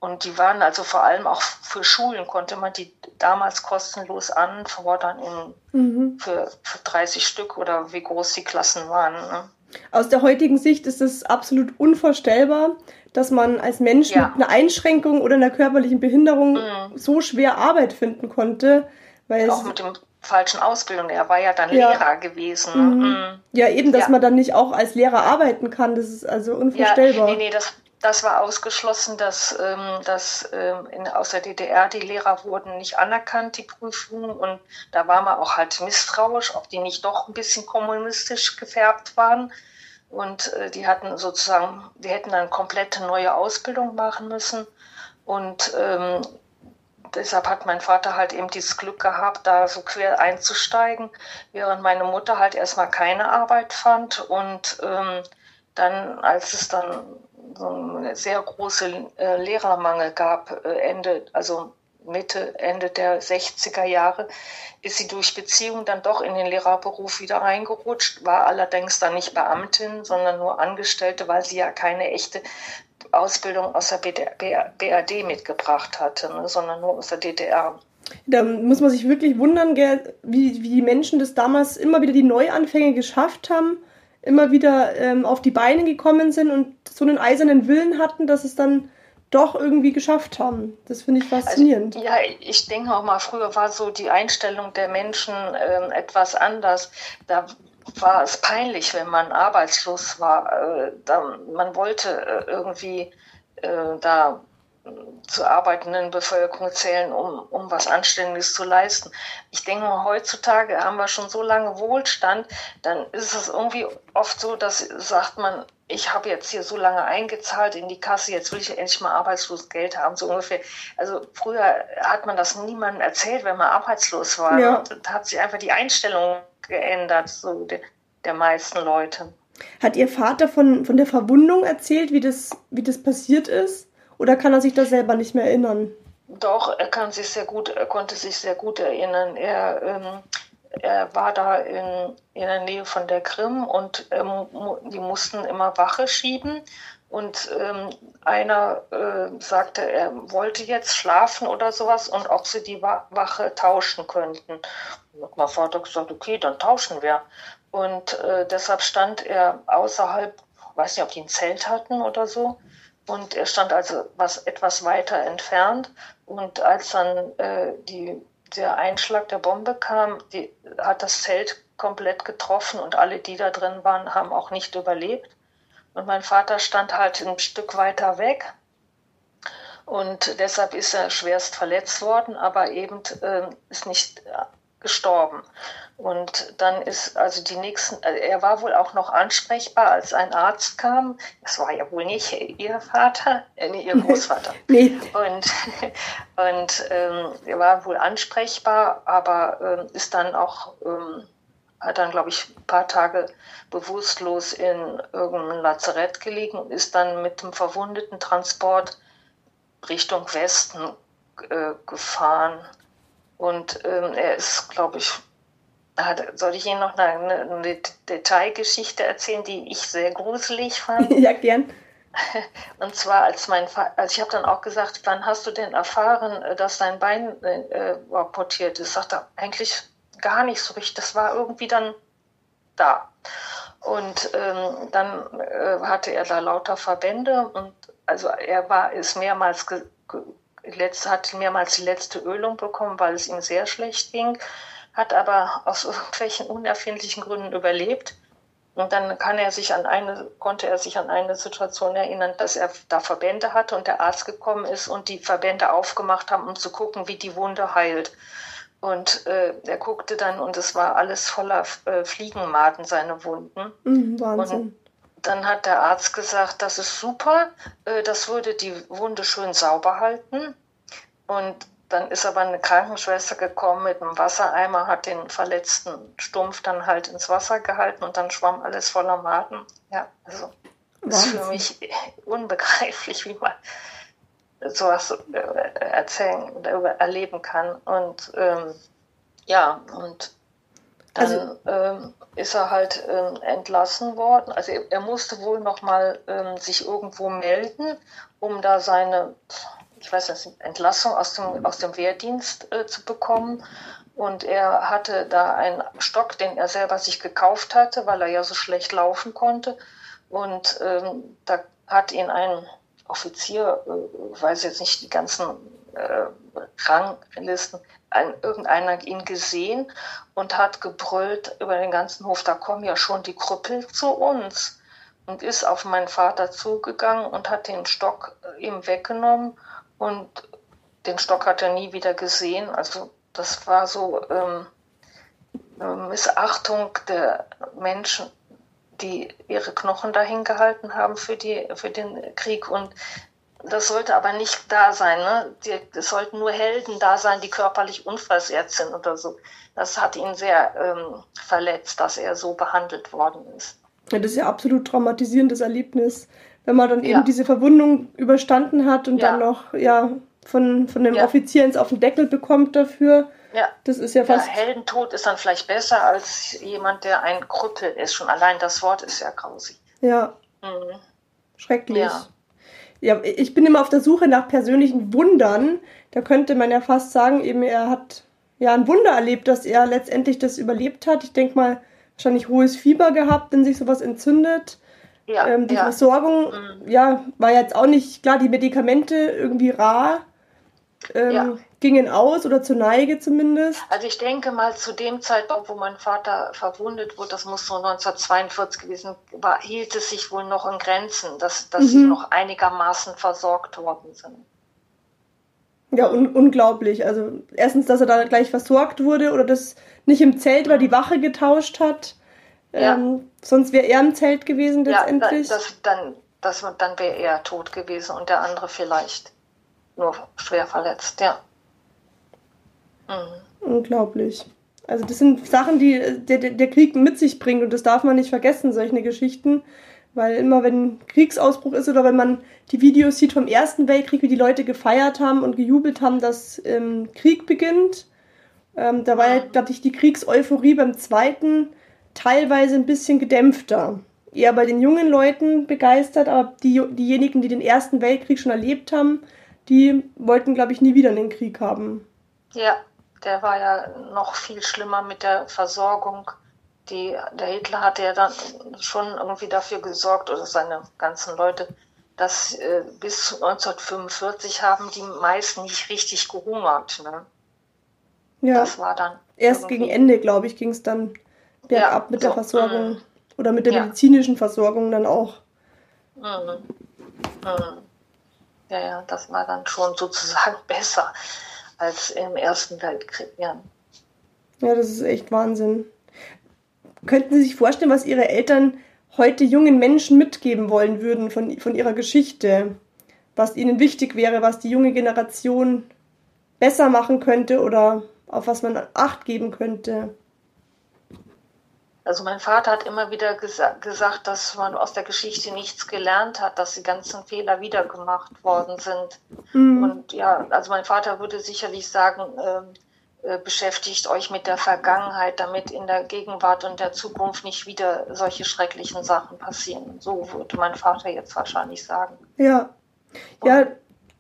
Und die waren also vor allem auch für Schulen, konnte man die damals kostenlos anfordern in, Mhm. für, für 30 Stück oder wie groß die Klassen waren. Ne? Aus der heutigen Sicht ist es absolut unvorstellbar, dass man als Mensch Ja. mit einer Einschränkung oder einer körperlichen Behinderung Mhm. so schwer Arbeit finden konnte, weil Auch mit dem falschen Ausbildung. Er war ja dann Ja. Lehrer gewesen. Ne? Mhm. Mhm. ja eben, dass Ja. man dann nicht auch als Lehrer arbeiten kann, das ist also Ja, unvorstellbar. nee, nee, das, das war ausgeschlossen, dass, ähm, dass ähm, in, aus der DDR die Lehrer wurden nicht anerkannt, die Prüfungen. Und da war man auch halt misstrauisch, ob die nicht doch ein bisschen kommunistisch gefärbt waren. Und äh, die hatten sozusagen, die hätten dann komplette neue Ausbildung machen müssen. Und ähm, deshalb hat mein Vater halt eben dieses Glück gehabt, da so quer einzusteigen, während meine Mutter halt erstmal keine Arbeit fand und ähm, dann, als es dann so eine sehr große äh, Lehrermangel gab, äh, Ende, also Mitte, Ende der 60er Jahre, ist sie durch Beziehung dann doch in den Lehrerberuf wieder reingerutscht, war allerdings dann nicht Beamtin, sondern nur Angestellte, weil sie ja keine echte Ausbildung aus der BRD mitgebracht hatte, ne, sondern nur aus der DDR. Da muss man sich wirklich wundern, wie, wie die Menschen das damals immer wieder die Neuanfänge geschafft haben, immer wieder ähm, auf die Beine gekommen sind und so einen eisernen Willen hatten, dass es dann doch irgendwie geschafft haben. Das finde ich faszinierend. Also, ja, ich denke auch mal, früher war so die Einstellung der Menschen ähm, etwas anders. Da war es peinlich, wenn man arbeitslos war. Äh, da, man wollte äh, irgendwie äh, da zur arbeitenden Bevölkerung zählen, um, um was Anständiges zu leisten. Ich denke mal, heutzutage haben wir schon so lange Wohlstand, dann ist es irgendwie oft so, dass sagt man, ich habe jetzt hier so lange eingezahlt in die Kasse, jetzt will ich endlich mal arbeitslos Geld haben, so ungefähr. Also früher hat man das niemandem erzählt, wenn man arbeitslos war. Ja. Da hat sich einfach die Einstellung geändert, so der, der meisten Leute. Hat Ihr Vater von, von der Verwundung erzählt, wie das, wie das passiert ist? Oder kann er sich das selber nicht mehr erinnern? Doch, er kann sich sehr gut, er konnte sich sehr gut erinnern. Er, ähm, er war da in, in der Nähe von der Krim und ähm, die mussten immer Wache schieben. Und ähm, einer äh, sagte, er wollte jetzt schlafen oder sowas und ob sie die Wa Wache tauschen könnten. Und hat mein Vater gesagt, okay, dann tauschen wir. Und äh, deshalb stand er außerhalb, weiß nicht, ob die ein Zelt hatten oder so. Und er stand also was etwas weiter entfernt. Und als dann äh, die, der Einschlag der Bombe kam, die, hat das Zelt komplett getroffen und alle, die da drin waren, haben auch nicht überlebt. Und mein Vater stand halt ein Stück weiter weg. Und deshalb ist er schwerst verletzt worden, aber eben äh, ist nicht gestorben. Und dann ist also die nächsten, also er war wohl auch noch ansprechbar, als ein Arzt kam. Das war ja wohl nicht ihr Vater, äh, nee, ihr Großvater. Nee. Und, und ähm, er war wohl ansprechbar, aber ähm, ist dann auch, ähm, hat dann, glaube ich, ein paar Tage bewusstlos in irgendeinem Lazarett gelegen und ist dann mit dem verwundeten Transport Richtung Westen äh, gefahren. Und ähm, er ist, glaube ich, hat, soll ich Ihnen noch eine, eine Detailgeschichte erzählen, die ich sehr gruselig fand? ja, gern. Und zwar als mein Vater, also ich habe dann auch gesagt, wann hast du denn erfahren, äh, dass dein Bein äh, amputiert ist? Sagt er, eigentlich gar nicht so richtig. Das war irgendwie dann da. Und ähm, dann äh, hatte er da lauter Verbände und also er war ist mehrmals ge, ge, letzt, hat mehrmals die letzte Ölung bekommen, weil es ihm sehr schlecht ging, hat aber aus irgendwelchen unerfindlichen Gründen überlebt. Und dann kann er sich an eine, konnte er sich an eine Situation erinnern, dass er da Verbände hatte und der Arzt gekommen ist und die Verbände aufgemacht haben, um zu gucken, wie die Wunde heilt. Und äh, er guckte dann und es war alles voller äh, Fliegenmaden, seine Wunden. Mhm, Wahnsinn. Und dann hat der Arzt gesagt, das ist super, äh, das würde die Wunde schön sauber halten. Und dann ist aber eine Krankenschwester gekommen mit einem Wassereimer, hat den verletzten Stumpf dann halt ins Wasser gehalten und dann schwamm alles voller Maden. Ja, also das ist für mich unbegreiflich, wie man sowas äh, erzählen erleben kann. Und ähm, ja, und dann Also- ähm, ist er halt ähm, entlassen worden. Also er, er musste wohl noch mal ähm, sich irgendwo melden, um da seine, ich weiß nicht, Entlassung aus dem, aus dem Wehrdienst äh, zu bekommen. Und er hatte da einen Stock, den er selber sich gekauft hatte, weil er ja so schlecht laufen konnte. Und ähm, da hat ihn ein Offizier, äh, weiß jetzt nicht die ganzen äh, Ranglisten, ein, irgendeiner ihn gesehen und hat gebrüllt über den ganzen Hof, da kommen ja schon die Krüppel zu uns. Und ist auf meinen Vater zugegangen und hat den Stock äh, ihm weggenommen und den Stock hat er nie wieder gesehen. Also das war so ähm, eine Missachtung der Menschen, die ihre Knochen dahin gehalten haben für, die, für den Krieg. Und das sollte aber nicht da sein. Ne? Die, es sollten nur Helden da sein, die körperlich unversehrt sind oder so. Das hat ihn sehr ähm, verletzt, dass er so behandelt worden ist. Ja, das ist ja absolut traumatisierendes Erlebnis, wenn man dann eben Ja. diese Verwundung überstanden hat und Ja. dann noch ja von, von dem Ja. Offizier ins auf den Deckel bekommt dafür. Ja, Das ist ja fast. Heldentod ist dann vielleicht besser als jemand, der ein Krüppel ist. Schon allein das Wort ist ja grausig. Ja, Mhm. schrecklich. Ja. Ja, ich bin immer auf der Suche nach persönlichen Wundern. Da könnte man ja fast sagen, eben er hat ja ein Wunder erlebt, dass er letztendlich das überlebt hat. Ich denke mal, wahrscheinlich hohes Fieber gehabt, wenn sich sowas entzündet. Ja, ähm, die ja. Versorgung, Mhm. ja, war jetzt auch nicht, klar, die Medikamente irgendwie rar, ähm, Ja. Gingen aus oder zur Neige zumindest. Also ich denke mal, zu dem Zeitpunkt, wo mein Vater verwundet wurde, das muss so 1942 gewesen, war, hielt es sich wohl noch in Grenzen, dass, dass sie Mhm. noch einigermaßen versorgt worden sind. Ja, un unglaublich. Also erstens, dass er da gleich versorgt wurde oder das nicht im Zelt, weil die Wache getauscht hat. Ja. Ähm, sonst wäre er im Zelt gewesen Ja, letztendlich. da- das, dann, das, dann wäre er tot gewesen und der andere vielleicht nur schwer verletzt, ja. Mhm. Unglaublich. Also das sind Sachen, die der, der der Krieg mit sich bringt und das darf man nicht vergessen, solche Geschichten. Weil immer wenn Kriegsausbruch ist oder wenn man die Videos sieht vom Ersten Weltkrieg, wie die Leute gefeiert haben und gejubelt haben, dass ähm, Krieg beginnt, ähm, da war ja, glaube ich, die Kriegseuphorie beim Zweiten teilweise ein bisschen gedämpfter. Eher bei den jungen Leuten begeistert, aber die, diejenigen, die den Ersten Weltkrieg schon erlebt haben, die wollten, glaube ich, nie wieder einen Krieg haben. Ja, der war ja noch viel schlimmer mit der Versorgung. Die, der Hitler hatte ja dann schon irgendwie dafür gesorgt, oder seine ganzen Leute, dass äh, bis zu 1945 haben die meisten nicht richtig gehungert. Ne? Ja. Das war dann. Erst irgendwie- gegen Ende, glaube ich, ging es dann bergab Ja, mit der so, Versorgung. mm. Oder mit der Ja. medizinischen Versorgung dann auch. Mhm. Mhm. Ja, ja, das war dann schon sozusagen besser als im Ersten Weltkrieg. Ja. Ja, das ist echt Wahnsinn. Könnten Sie sich vorstellen, was Ihre Eltern heute jungen Menschen mitgeben wollen würden von, von ihrer Geschichte? Was ihnen wichtig wäre, was die junge Generation besser machen könnte oder auf was man Acht geben könnte? Also mein Vater hat immer wieder gesa gesagt, dass man aus der Geschichte nichts gelernt hat, dass die ganzen Fehler wieder gemacht worden sind. Mhm. Und ja, also mein Vater würde sicherlich sagen, ähm, äh, beschäftigt euch mit der Vergangenheit, damit in der Gegenwart und der Zukunft nicht wieder solche schrecklichen Sachen passieren. So würde mein Vater jetzt wahrscheinlich sagen. Ja. Ja,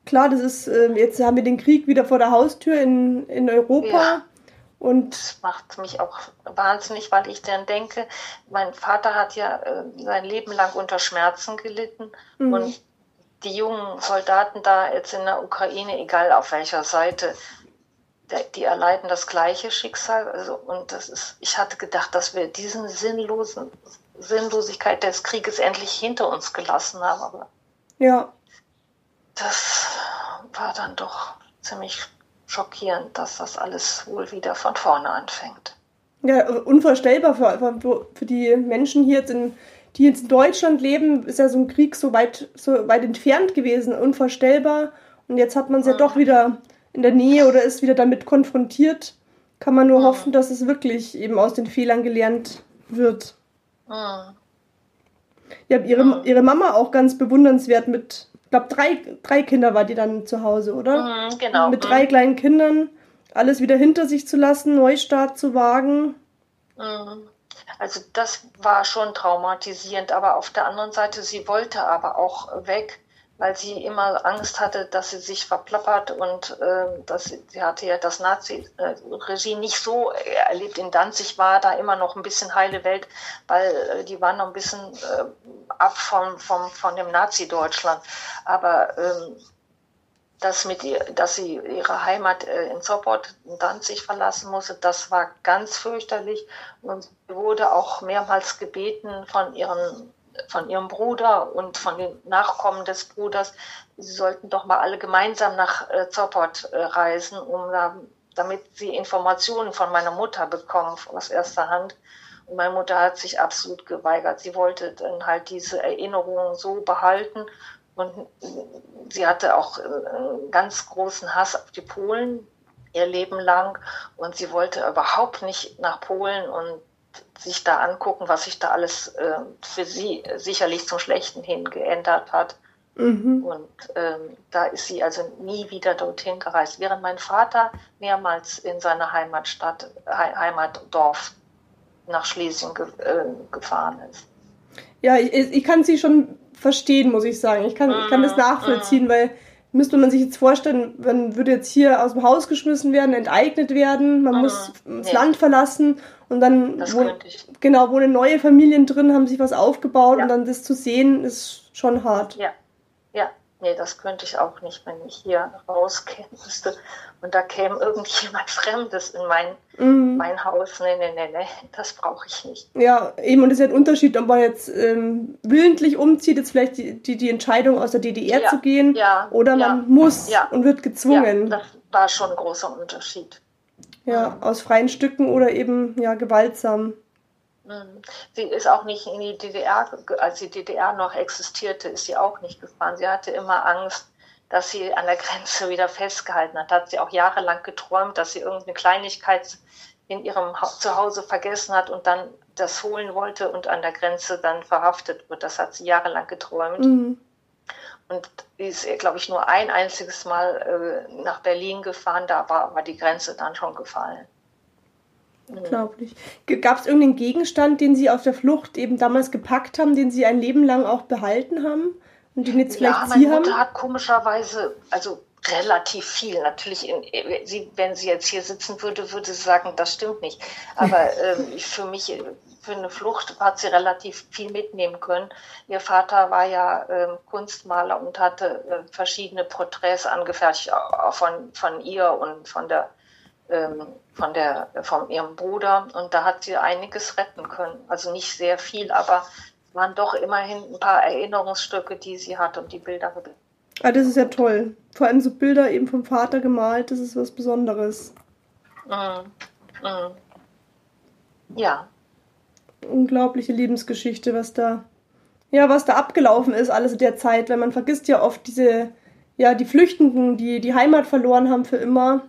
klar, das ist, ähm, jetzt haben wir den Krieg wieder vor der Haustür in, in Europa. Ja. Und Das macht mich auch wahnsinnig, weil ich dann denke, mein Vater hat ja äh, sein Leben lang unter Schmerzen gelitten Mhm. und die jungen Soldaten da jetzt in der Ukraine, egal auf welcher Seite, die erleiden das gleiche Schicksal. Also, und das ist, ich hatte gedacht, dass wir diesen sinnlosen Sinnlosigkeit des Krieges endlich hinter uns gelassen haben, aber ja, das war dann doch ziemlich schockierend, dass das alles wohl wieder von vorne anfängt. Ja, unvorstellbar für, für, die Menschen hier jetzt in, die jetzt in Deutschland leben, ist ja so ein Krieg so weit, so weit entfernt gewesen, unvorstellbar. Und jetzt hat man es ja Mhm. doch wieder in der Nähe oder ist wieder damit konfrontiert. Kann man nur Mhm. hoffen, dass es wirklich eben aus den Fehlern gelernt wird. Hm. Ja, ihre, Mhm. ihre Mama auch ganz bewundernswert mit, glaube, drei, drei Kinder war die dann zu Hause, oder? Mhm, genau. Mit drei kleinen Kindern, alles wieder hinter sich zu lassen, Neustart zu wagen. Mhm. Also das war schon traumatisierend, aber auf der anderen Seite, sie wollte aber auch weg, weil sie immer Angst hatte, dass sie sich verplappert und äh, dass sie, sie hatte ja das Nazi-Regime nicht so erlebt. In Danzig war da immer noch ein bisschen heile Welt, weil äh, die waren noch ein bisschen äh, ab vom, vom, von dem Nazi-Deutschland. Aber ähm, das mit ihr, dass sie ihre Heimat äh, in Zoppot, in Danzig verlassen musste, das war ganz fürchterlich. Und sie wurde auch mehrmals gebeten von ihren von ihrem Bruder und von den Nachkommen des Bruders, sie sollten doch mal alle gemeinsam nach äh, Zoppot äh, reisen, um da, damit sie Informationen von meiner Mutter bekommen aus erster Hand. Und meine Mutter hat sich absolut geweigert. Sie wollte dann halt diese Erinnerungen so behalten und sie hatte auch äh, einen ganz großen Hass auf die Polen ihr Leben lang und sie wollte überhaupt nicht nach Polen und sich da angucken, was sich da alles äh, für sie sicherlich zum Schlechten hin geändert hat. Mhm. Und ähm, da ist sie also nie wieder dorthin gereist, während mein Vater mehrmals in seine Heimatstadt, He Heimatdorf nach Schlesien ge äh, gefahren ist. Ja, ich, ich kann sie schon verstehen, muss ich sagen. Ich kann, ich kann das nachvollziehen, weil müsste man sich jetzt vorstellen, man würde jetzt hier aus dem Haus geschmissen werden, enteignet werden, man Mhm. muss das Ja. Land verlassen und dann ich. genau, wohnen neue Familien drin, haben sich was aufgebaut Ja. und dann das zu sehen, ist schon hart. Ja, ja. Nee, das könnte ich auch nicht, wenn ich hier rausgehen müsste und da käme irgendjemand Fremdes in mein, Mhm. mein Haus. Nee, nee, nee, nee, das brauche ich nicht. Ja, eben, und es ist ja ein Unterschied, ob man jetzt ähm, willentlich umzieht, jetzt vielleicht die, die, die Entscheidung aus der DDR Ja, zu gehen, ja, oder man ja, muss ja. und wird gezwungen. Das war schon ein großer Unterschied. Ja, aus freien Stücken oder eben ja gewaltsam. Mhm. Sie ist auch nicht in die DDR, als die DDR noch existierte, ist sie auch nicht gefahren. Sie hatte immer Angst, dass sie an der Grenze wieder festgehalten hat. Hat sie auch jahrelang geträumt, dass sie irgendeine Kleinigkeit in ihrem ha Zuhause vergessen hat und dann das holen wollte und an der Grenze dann verhaftet wird. Das hat sie jahrelang geträumt. Mhm. Und die ist, glaube ich, nur ein einziges Mal äh, nach Berlin gefahren. Da war, war die Grenze dann schon gefallen. Unglaublich. Gab es irgendeinen Gegenstand, den Sie auf der Flucht eben damals gepackt haben, den Sie ein Leben lang auch behalten haben und den jetzt vielleicht ja, Sie meine haben? Mutter hat komischerweise, also relativ viel. Natürlich, in, sie, wenn sie jetzt hier sitzen würde, würde sie sagen, das stimmt nicht. Aber ähm, für mich, äh, für eine Flucht hat sie relativ viel mitnehmen können. Ihr Vater war ja ähm, Kunstmaler und hatte äh, verschiedene Porträts angefertigt, auch von, von ihr und von der von der von ihrem Bruder und da hat sie einiges retten können. Also nicht sehr viel, aber es waren doch immerhin ein paar Erinnerungsstücke, die sie hat und die Bilder Ah, das ist ja toll. Vor allem so Bilder eben vom Vater gemalt, das ist was Besonderes. Mhm. Mhm. Ja, Unglaubliche Lebensgeschichte, was da, ja, was da abgelaufen ist, alles in der Zeit, weil man vergisst ja oft diese, ja, die Flüchtenden, die die Heimat verloren haben für immer.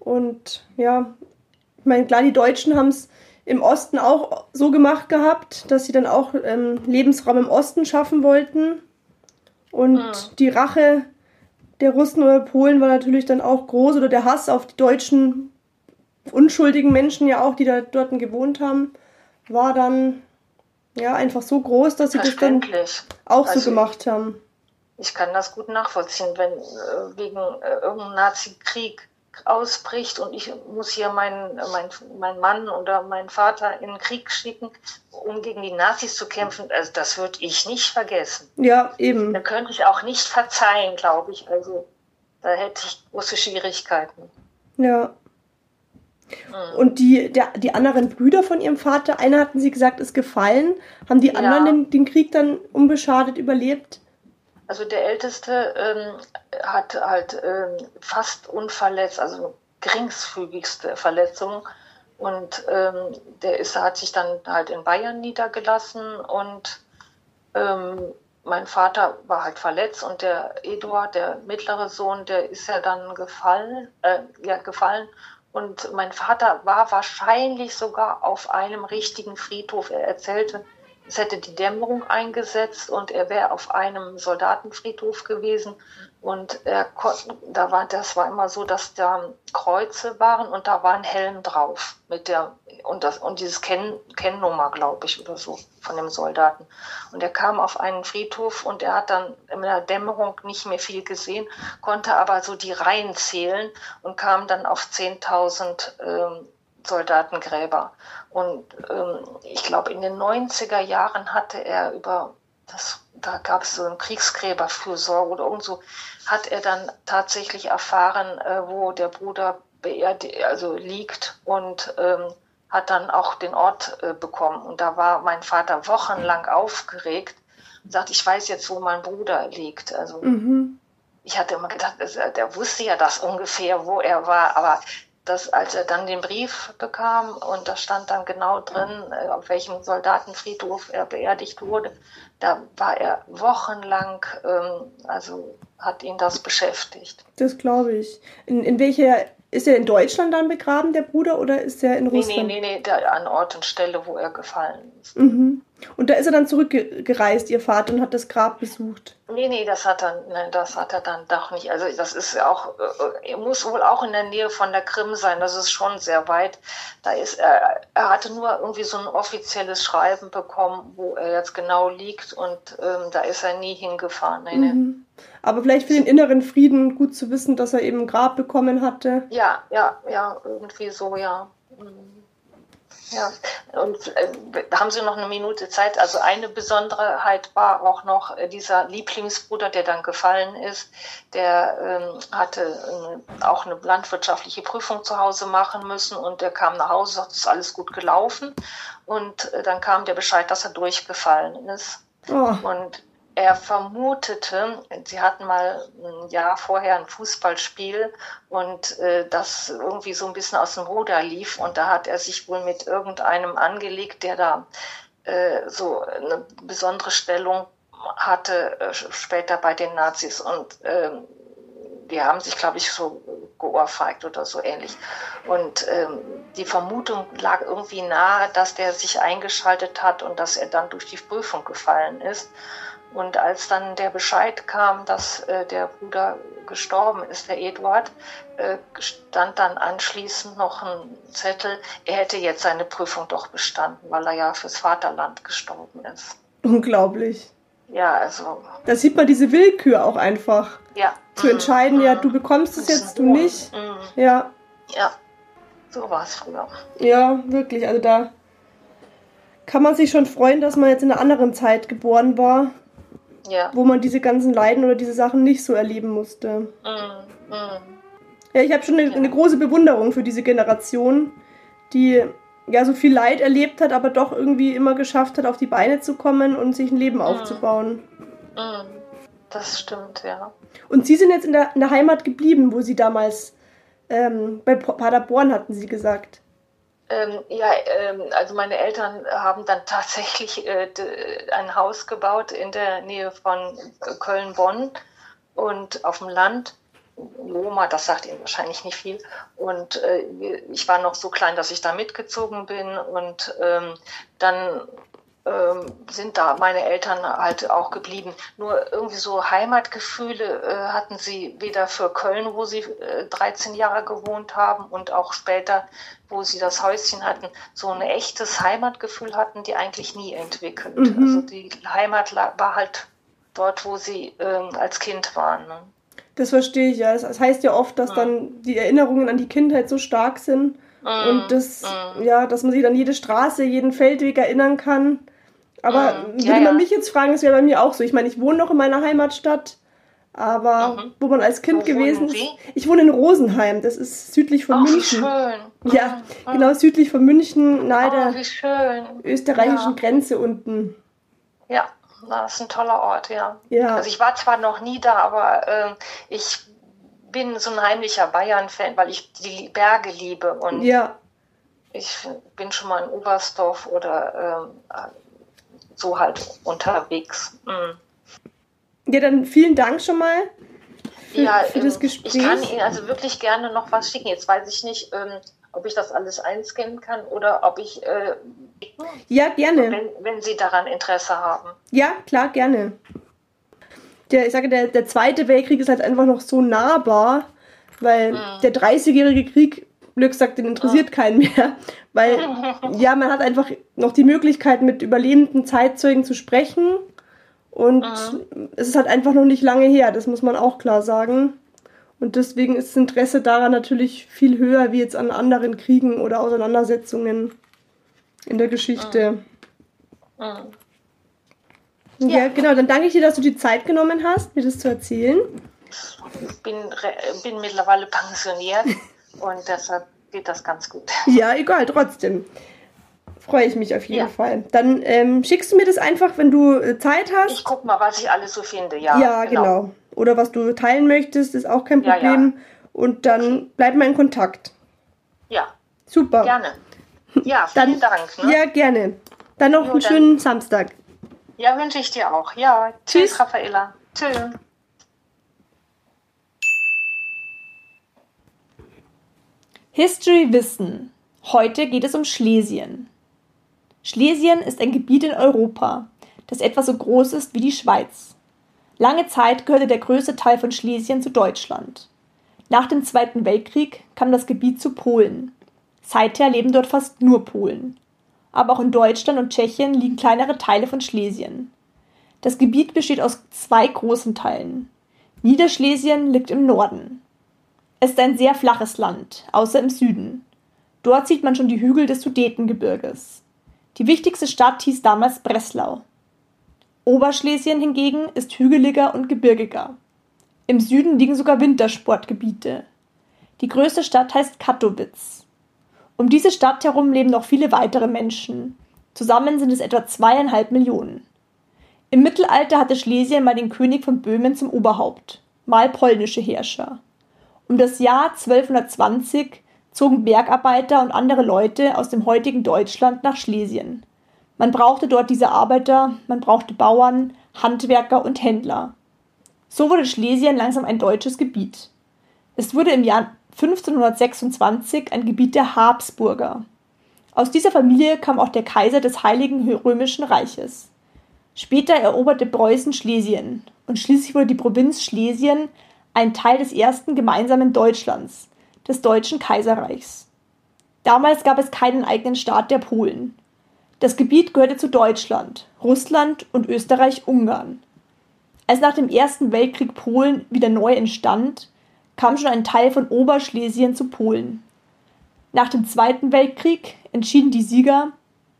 Und ja, ich meine, klar, die Deutschen haben es im Osten auch so gemacht gehabt, dass sie dann auch ähm, Lebensraum im Osten schaffen wollten. Und Mhm. die Rache der Russen oder Polen war natürlich dann auch groß oder der Hass auf die deutschen unschuldigen Menschen ja auch, die da dort gewohnt haben, war dann ja einfach so groß, dass sie das dann auch so Also- gemacht haben. Ich kann das gut nachvollziehen, wenn äh, wegen äh, irgendeinem Nazi-Krieg ausbricht und ich muss hier meinen mein, mein Mann oder meinen Vater in den Krieg schicken, um gegen die Nazis zu kämpfen. Also das würde ich nicht vergessen. Ja, eben. Da könnte ich auch nicht verzeihen, glaube ich. Also da hätte ich große Schwierigkeiten. Ja. Mhm. Und die, der, die anderen Brüder von ihrem Vater, einer hatten sie gesagt, ist gefallen. Haben die Ja. anderen den, den Krieg dann unbeschadet überlebt? Also der Älteste ähm, hat halt ähm, fast unverletzt, also geringfügigste Verletzung. Und ähm, der ist, hat sich dann halt in Bayern niedergelassen und ähm, mein Vater war halt verletzt und der Eduard, der mittlere Sohn, der ist ja dann gefallen, äh, ja, gefallen. Und mein Vater war wahrscheinlich sogar auf einem richtigen Friedhof. Er erzählte, es hätte die Dämmerung eingesetzt und er wäre auf einem Soldatenfriedhof gewesen. Und er kon- da war, das war immer so, dass da Kreuze waren und da war ein Helm drauf mit der und das und dieses Kenn, Kennnummer, glaube ich, oder so von dem Soldaten. Und er kam auf einen Friedhof und er hat dann in der Dämmerung nicht mehr viel gesehen, konnte aber so die Reihen zählen und kam dann auf 10.000 ähm, Soldatengräber. Und ähm, ich glaube, in den 90er Jahren hatte er über das, da gab es so ein Kriegsgräberfürsorge oder irgend so, hat er dann tatsächlich erfahren, äh, wo der Bruder beerdigt, also liegt und ähm, hat dann auch den Ort äh, bekommen. Und da war mein Vater wochenlang aufgeregt und sagt, ich weiß jetzt, wo mein Bruder liegt. Also Mhm. ich hatte immer gedacht, das- der wusste ja das ungefähr, wo er war, aber das, als er dann den Brief bekam und da stand dann genau drin, äh, auf welchem Soldatenfriedhof er beerdigt wurde, da war er wochenlang, ähm, also hat ihn das beschäftigt. Das glaube ich. In, in welcher, ist er in Deutschland dann begraben, der Bruder, oder ist er in Nee, nee, Russland? nee, nee, da, an Ort und Stelle, wo er gefallen ist. Mhm. Und da ist er dann zurückgereist, ihr Vater, und hat das Grab besucht. Nee, nee, das hat er, nein, das hat er dann doch nicht. Also das ist ja auch, äh, er muss wohl auch in der Nähe von der Krim sein. Das ist schon sehr weit. Da ist er, er hatte nur irgendwie so ein offizielles Schreiben bekommen, wo er jetzt genau liegt und ähm, da ist er nie hingefahren. Nee, nee. Aber vielleicht für den inneren Frieden gut zu wissen, dass er eben ein Grab bekommen hatte. Ja, ja, ja, irgendwie so, ja. Mhm. Ja, und äh, haben Sie noch eine Minute Zeit? Also eine Besonderheit war auch noch äh, dieser Lieblingsbruder, der dann gefallen ist. Der ähm, hatte äh, auch eine landwirtschaftliche Prüfung zu Hause machen müssen und der kam nach Hause, sagt, es ist alles gut gelaufen. Und äh, dann kam der Bescheid, dass er durchgefallen ist. Oh. Und er vermutete, sie hatten mal ein Jahr vorher ein Fußballspiel und äh, das irgendwie so ein bisschen aus dem Ruder lief und da hat er sich wohl mit irgendeinem angelegt, der da äh, so eine besondere Stellung hatte äh, später bei den Nazis und äh, die haben sich, glaube ich, so geohrfeigt oder so ähnlich. Und ähm, die Vermutung lag irgendwie nahe, dass der sich eingeschaltet hat und dass er dann durch die Prüfung gefallen ist. Und als dann der Bescheid kam, dass äh, der Bruder gestorben ist, der Eduard, äh, stand dann anschließend noch ein Zettel, er hätte jetzt seine Prüfung doch bestanden, weil er ja fürs Vaterland gestorben ist. Unglaublich. Ja, also. Da sieht man diese Willkür auch einfach. Ja. Zu entscheiden, ja, du bekommst es jetzt, du nicht. Mhm. Ja, Ja, so war es früher. ja, wirklich. Also da kann man sich schon freuen, dass man jetzt in einer anderen Zeit geboren war, Ja. wo man diese ganzen Leiden oder diese Sachen nicht so erleben musste. Mhm. Mhm. Ja, ich habe schon eine, eine große Bewunderung für diese Generation, die ja so viel Leid erlebt hat, aber doch irgendwie immer geschafft hat, auf die Beine zu kommen und sich ein Leben aufzubauen. Mhm. Das stimmt, ja. Und Sie sind jetzt in der, in der Heimat geblieben, wo Sie damals ähm, bei Paderborn hatten Sie gesagt. Ähm, ja, ähm, also meine Eltern haben dann tatsächlich äh, ein Haus gebaut in der Nähe von Köln-Bonn und auf dem Land. Loma, das sagt Ihnen wahrscheinlich nicht viel. Und äh, ich war noch so klein, dass ich da mitgezogen bin. Und ähm, dann ähm, sind da meine Eltern halt auch geblieben. Nur irgendwie so Heimatgefühle äh, hatten sie weder für Köln, wo sie äh, 13 Jahre gewohnt haben und auch später, wo sie das Häuschen hatten, so ein echtes Heimatgefühl hatten die eigentlich nie entwickelt. Mhm. Also die Heimat war halt dort, wo sie ähm, als Kind waren. Ne? Das verstehe ich ja. Das, heißt ja oft, dass dann die Erinnerungen an die Kindheit so stark sind und das, ja, dass man sich an jede Straße, jeden Feldweg erinnern kann. Aber Mhm. würde Ja, man ja. mich jetzt fragen, das wäre bei mir auch so. Ich meine, ich wohne noch in meiner Heimatstadt, aber Mhm. wo man als Kind Wo gewesen ist. Ich wohne in Rosenheim, das ist südlich von Ach, wie München. schön. Ja, Mhm. genau südlich von München, nahe Oh, der österreichischen Ja. Grenze unten. Ja, das ist ein toller Ort, ja. Ja. Also ich war zwar noch nie da, aber ähm, ich bin so ein heimlicher Bayern-Fan, weil ich die Berge liebe und Ja, ich bin schon mal in Oberstdorf oder ähm, so halt unterwegs. Mm. ja, dann vielen Dank schon mal für, ja, für das ähm, Gespräch. ich kann Ihnen also wirklich gerne noch was schicken. Jetzt weiß ich nicht, ähm, ob ich das alles einscannen kann oder ob ich, äh, ja, gerne. wenn, wenn Sie daran Interesse haben. Ja, klar, gerne. Der, ich sage, der, der Zweite Weltkrieg ist halt einfach noch so nahbar, weil der 30-jährige Krieg, Glück sagt, den interessiert keinen mehr. Weil, ja, man hat einfach noch die Möglichkeit, mit überlebenden Zeitzeugen zu sprechen. Und es ist halt einfach noch nicht lange her, das muss man auch klar sagen. Und deswegen ist das Interesse daran natürlich viel höher wie jetzt an anderen Kriegen oder Auseinandersetzungen in der Geschichte. Mhm. Ja, genau. Dann danke ich dir, dass du die Zeit genommen hast, mir das zu erzählen. Ich bin, bin mittlerweile pensioniert und deshalb geht das ganz gut. Ja, egal, trotzdem. Freue ich mich auf jeden Ja. Fall. Dann ähm, schickst du mir das einfach, wenn du äh, Zeit Ich hast. guck mal, was ich alles so finde. Ja, Ja, genau. Oder was du teilen möchtest, ist auch kein Ja, ja. Problem. Und dann bleiben wir in Kontakt. Ja, Super. gerne. Ja, Dann, vielen Dank. Ne? Ja, gerne. Dann noch Jo, einen dann- schönen Samstag. Ja, wünsche ich dir auch. Ja, Tschüss. tschüss, Raffaella. Tschüss. History Wissen. Heute geht es um Schlesien. Schlesien ist ein Gebiet in Europa, das etwa so groß ist wie die Schweiz. Lange Zeit gehörte der größte Teil von Schlesien zu Deutschland. Nach dem Zweiten Weltkrieg kam das Gebiet zu Polen. Seither leben dort fast nur Polen. Aber auch in Deutschland und Tschechien liegen kleinere Teile von Schlesien. Das Gebiet besteht aus zwei großen Teilen. Niederschlesien liegt im Norden. Es ist ein sehr flaches Land, außer im Süden. Dort sieht man schon die Hügel des Sudetengebirges. Die wichtigste Stadt hieß damals Breslau. Oberschlesien hingegen ist hügeliger und gebirgiger. Im Süden liegen sogar Wintersportgebiete. Die größte Stadt heißt Katowice. Um diese Stadt herum leben noch viele weitere Menschen. Zusammen sind es etwa zweieinhalb Millionen. Im Mittelalter hatte Schlesien mal den König von Böhmen zum Oberhaupt, mal polnische Herrscher. Um das Jahr 1220 zogen Bergarbeiter und andere Leute aus dem heutigen Deutschland nach Schlesien. Man brauchte dort diese Arbeiter, man brauchte Bauern, Handwerker und Händler. So wurde Schlesien langsam ein deutsches Gebiet. Es wurde im Jahr 1526 ein Gebiet der Habsburger. Aus dieser Familie kam auch der Kaiser des Heiligen Römischen Reiches. Später eroberte Preußen Schlesien und schließlich wurde die Provinz Schlesien ein Teil des ersten gemeinsamen Deutschlands, des Deutschen Kaiserreichs. Damals gab es keinen eigenen Staat der Polen. Das Gebiet gehörte zu Deutschland, Russland und Österreich-Ungarn. Als nach dem Ersten Weltkrieg Polen wieder neu entstand, kam schon ein Teil von Oberschlesien zu Polen. Nach dem Zweiten Weltkrieg entschieden die Sieger,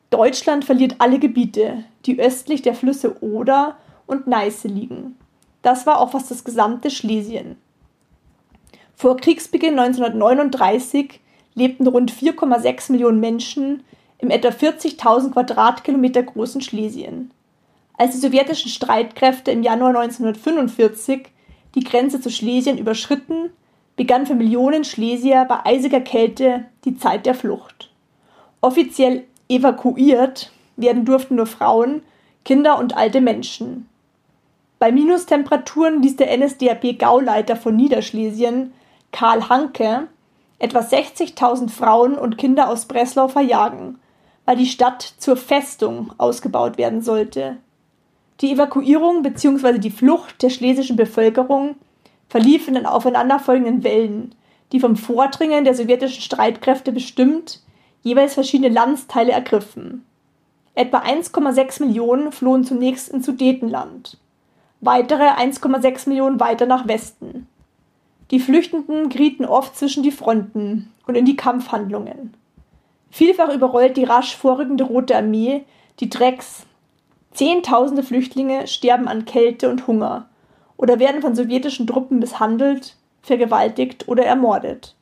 Deutschland verliert alle Gebiete, die östlich der Flüsse Oder und Neiße liegen. Das war auch fast das gesamte Schlesien. Vor Kriegsbeginn 1939 lebten rund 4,6 Millionen Menschen im etwa 40.000 Quadratkilometer großen Schlesien. Als die sowjetischen Streitkräfte im Januar 1945 die Grenze zu Schlesien überschritten, begann für Millionen Schlesier bei eisiger Kälte die Zeit der Flucht. Offiziell evakuiert werden durften nur Frauen, Kinder und alte Menschen. Bei Minustemperaturen ließ der NSDAP-Gauleiter von Niederschlesien Karl Hanke etwa 60.000 Frauen und Kinder aus Breslau verjagen, weil die Stadt zur Festung ausgebaut werden sollte. Die Evakuierung bzw. die Flucht der schlesischen Bevölkerung verlief in den aufeinanderfolgenden Wellen, die vom Vordringen der sowjetischen Streitkräfte bestimmt jeweils verschiedene Landsteile ergriffen. Etwa 1,6 Millionen flohen zunächst ins Sudetenland, weitere 1,6 Millionen weiter nach Westen. Die Flüchtenden gerieten oft zwischen die Fronten und in die Kampfhandlungen. Vielfach überrollt die rasch vorrückende Rote Armee die Drecks. Zehntausende Flüchtlinge sterben an Kälte und Hunger oder werden von sowjetischen Truppen misshandelt, vergewaltigt oder ermordet.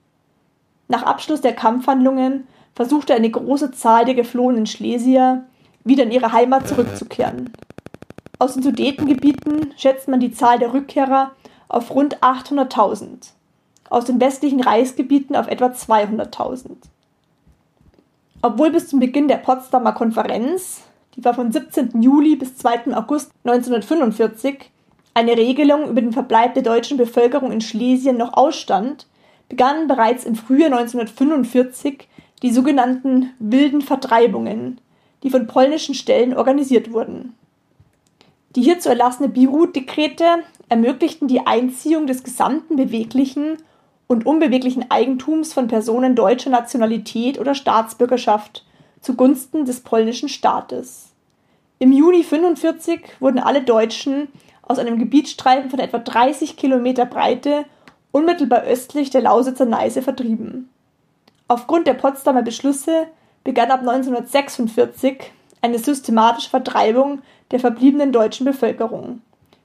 Nach Abschluss der Kampfhandlungen versuchte eine große Zahl der geflohenen Schlesier wieder in ihre Heimat zurückzukehren. Aus den Sudetengebieten schätzt man die Zahl der Rückkehrer auf rund 800.000, aus den westlichen Reichsgebieten auf etwa 200.000. Obwohl bis zum Beginn der Potsdamer Konferenz, die war von 17. Juli bis 2. August 1945, eine Regelung über den Verbleib der deutschen Bevölkerung in Schlesien noch ausstand, begannen bereits im Frühjahr 1945 die sogenannten wilden Vertreibungen, die von polnischen Stellen organisiert wurden. Die hierzu erlassene Beirut-Dekrete ermöglichten die Einziehung des gesamten beweglichen und unbeweglichen Eigentums von Personen deutscher Nationalität oder Staatsbürgerschaft zugunsten des polnischen Staates. Im Juni 1945 wurden alle Deutschen aus einem Gebietsstreifen von etwa 30 Kilometer Breite unmittelbar östlich der Lausitzer Neiße vertrieben. Aufgrund der Potsdamer Beschlüsse begann ab 1946 eine systematische Vertreibung der verbliebenen deutschen Bevölkerung,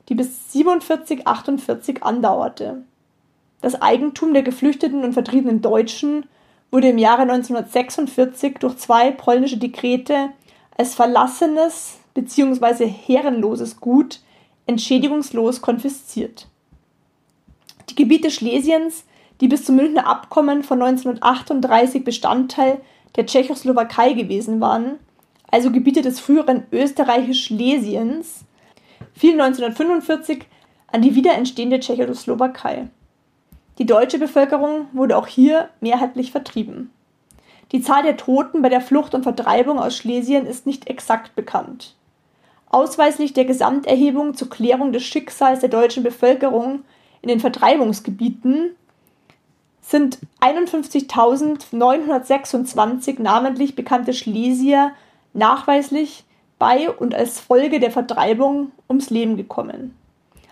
die bis 47/48 andauerte. Das Eigentum der geflüchteten und vertriebenen Deutschen wurde im Jahre 1946 durch zwei polnische Dekrete als verlassenes bzw. herrenloses Gut entschädigungslos konfisziert. Die Gebiete Schlesiens, die bis zum Münchner Abkommen von 1938 Bestandteil der Tschechoslowakei gewesen waren, also Gebiete des früheren Österreichisch-Schlesiens, fiel 1945 an die wiederentstehende Tschechoslowakei. Die deutsche Bevölkerung wurde auch hier mehrheitlich vertrieben. Die Zahl der Toten bei der Flucht und Vertreibung aus Schlesien ist nicht exakt bekannt. Ausweislich der Gesamterhebung zur Klärung des Schicksals der deutschen Bevölkerung in den Vertreibungsgebieten sind 51.926 namentlich bekannte Schlesier nachweislich bei und als Folge der Vertreibung ums Leben gekommen,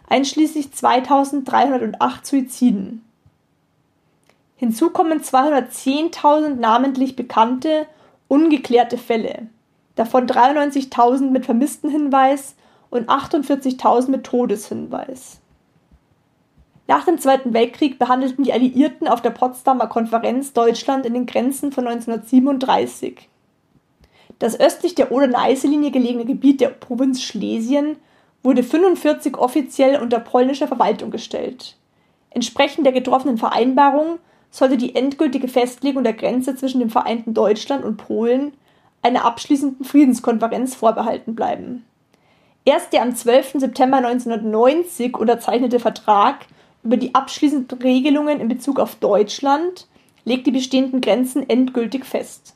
einschließlich 2308 Suiziden. Hinzu kommen 210.000 namentlich bekannte, ungeklärte Fälle, davon 93.000 mit Vermisstenhinweis und 48.000 mit Todeshinweis. Nach dem Zweiten Weltkrieg behandelten die Alliierten auf der Potsdamer Konferenz Deutschland in den Grenzen von 1937. Das östlich der Oder-Neiße-Linie gelegene Gebiet der Provinz Schlesien wurde 45 offiziell unter polnischer Verwaltung gestellt. Entsprechend der getroffenen Vereinbarung sollte die endgültige Festlegung der Grenze zwischen dem vereinten Deutschland und Polen einer abschließenden Friedenskonferenz vorbehalten bleiben. Erst der am 12. September 1990 unterzeichnete Vertrag über die abschließenden Regelungen in Bezug auf Deutschland legt die bestehenden Grenzen endgültig fest.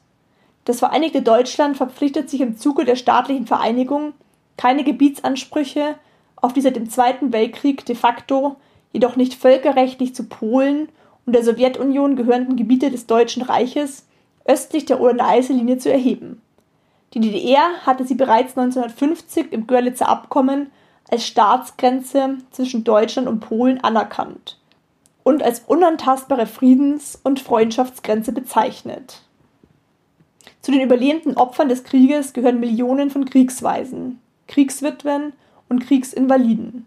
Das Vereinigte Deutschland verpflichtet sich im Zuge der staatlichen Vereinigung, keine Gebietsansprüche auf die seit dem Zweiten Weltkrieg de facto, jedoch nicht völkerrechtlich zu Polen und der Sowjetunion gehörenden Gebiete des Deutschen Reiches östlich der Oder-Neiße-Linie zu erheben. Die DDR hatte sie bereits 1950 im Görlitzer Abkommen als Staatsgrenze zwischen Deutschland und Polen anerkannt und als unantastbare Friedens- und Freundschaftsgrenze bezeichnet. Zu den überlebenden Opfern des Krieges gehören Millionen von Kriegsweisen, Kriegswitwen und Kriegsinvaliden.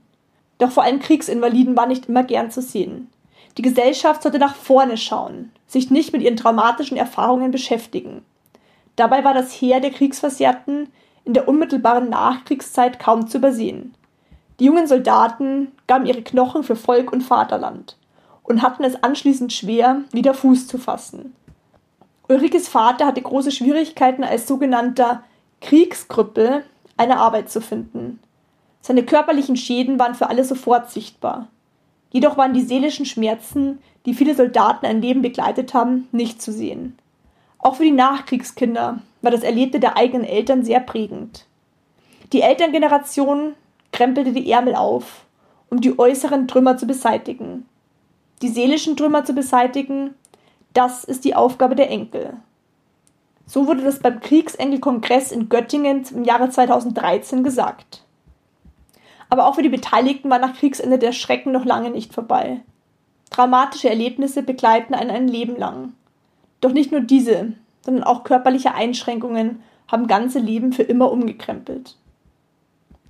Doch vor allem Kriegsinvaliden war nicht immer gern zu sehen. Die Gesellschaft sollte nach vorne schauen, sich nicht mit ihren traumatischen Erfahrungen beschäftigen. Dabei war das Heer der Kriegsversehrten in der unmittelbaren Nachkriegszeit kaum zu übersehen. Die jungen Soldaten gaben ihre Knochen für Volk und Vaterland und hatten es anschließend schwer, wieder Fuß zu fassen. Ulrikes Vater hatte große Schwierigkeiten als sogenannter Kriegskrüppel eine Arbeit zu finden. Seine körperlichen Schäden waren für alle sofort sichtbar. Jedoch waren die seelischen Schmerzen, die viele Soldaten ein Leben begleitet haben, nicht zu sehen. Auch für die Nachkriegskinder war das Erlebte der eigenen Eltern sehr prägend. Die Elterngeneration krempelte die Ärmel auf, um die äußeren Trümmer zu beseitigen. Die seelischen Trümmer zu beseitigen, das ist die Aufgabe der Enkel. So wurde das beim Kriegsenkelkongress in Göttingen im Jahre 2013 gesagt. Aber auch für die Beteiligten war nach Kriegsende der Schrecken noch lange nicht vorbei. Dramatische Erlebnisse begleiten einen ein Leben lang. Doch nicht nur diese, sondern auch körperliche Einschränkungen haben ganze Leben für immer umgekrempelt.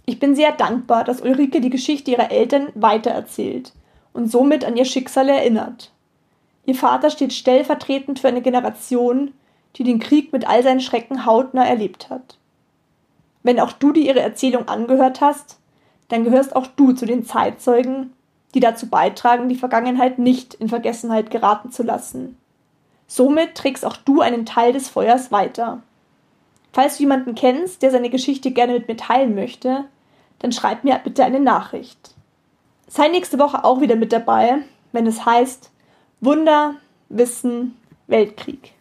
Ich bin sehr dankbar, dass Ulrike die Geschichte ihrer Eltern weitererzählt und somit an ihr Schicksal erinnert. Ihr Vater steht stellvertretend für eine Generation, die den Krieg mit all seinen Schrecken hautnah erlebt hat. Wenn auch du dir ihre Erzählung angehört hast, dann gehörst auch du zu den Zeitzeugen, die dazu beitragen, die Vergangenheit nicht in Vergessenheit geraten zu lassen. Somit trägst auch du einen Teil des Feuers weiter. Falls du jemanden kennst, der seine Geschichte gerne mit mir teilen möchte, dann schreib mir bitte eine Nachricht. Sei nächste Woche auch wieder mit dabei, wenn es heißt Wunder, Wissen, Weltkrieg.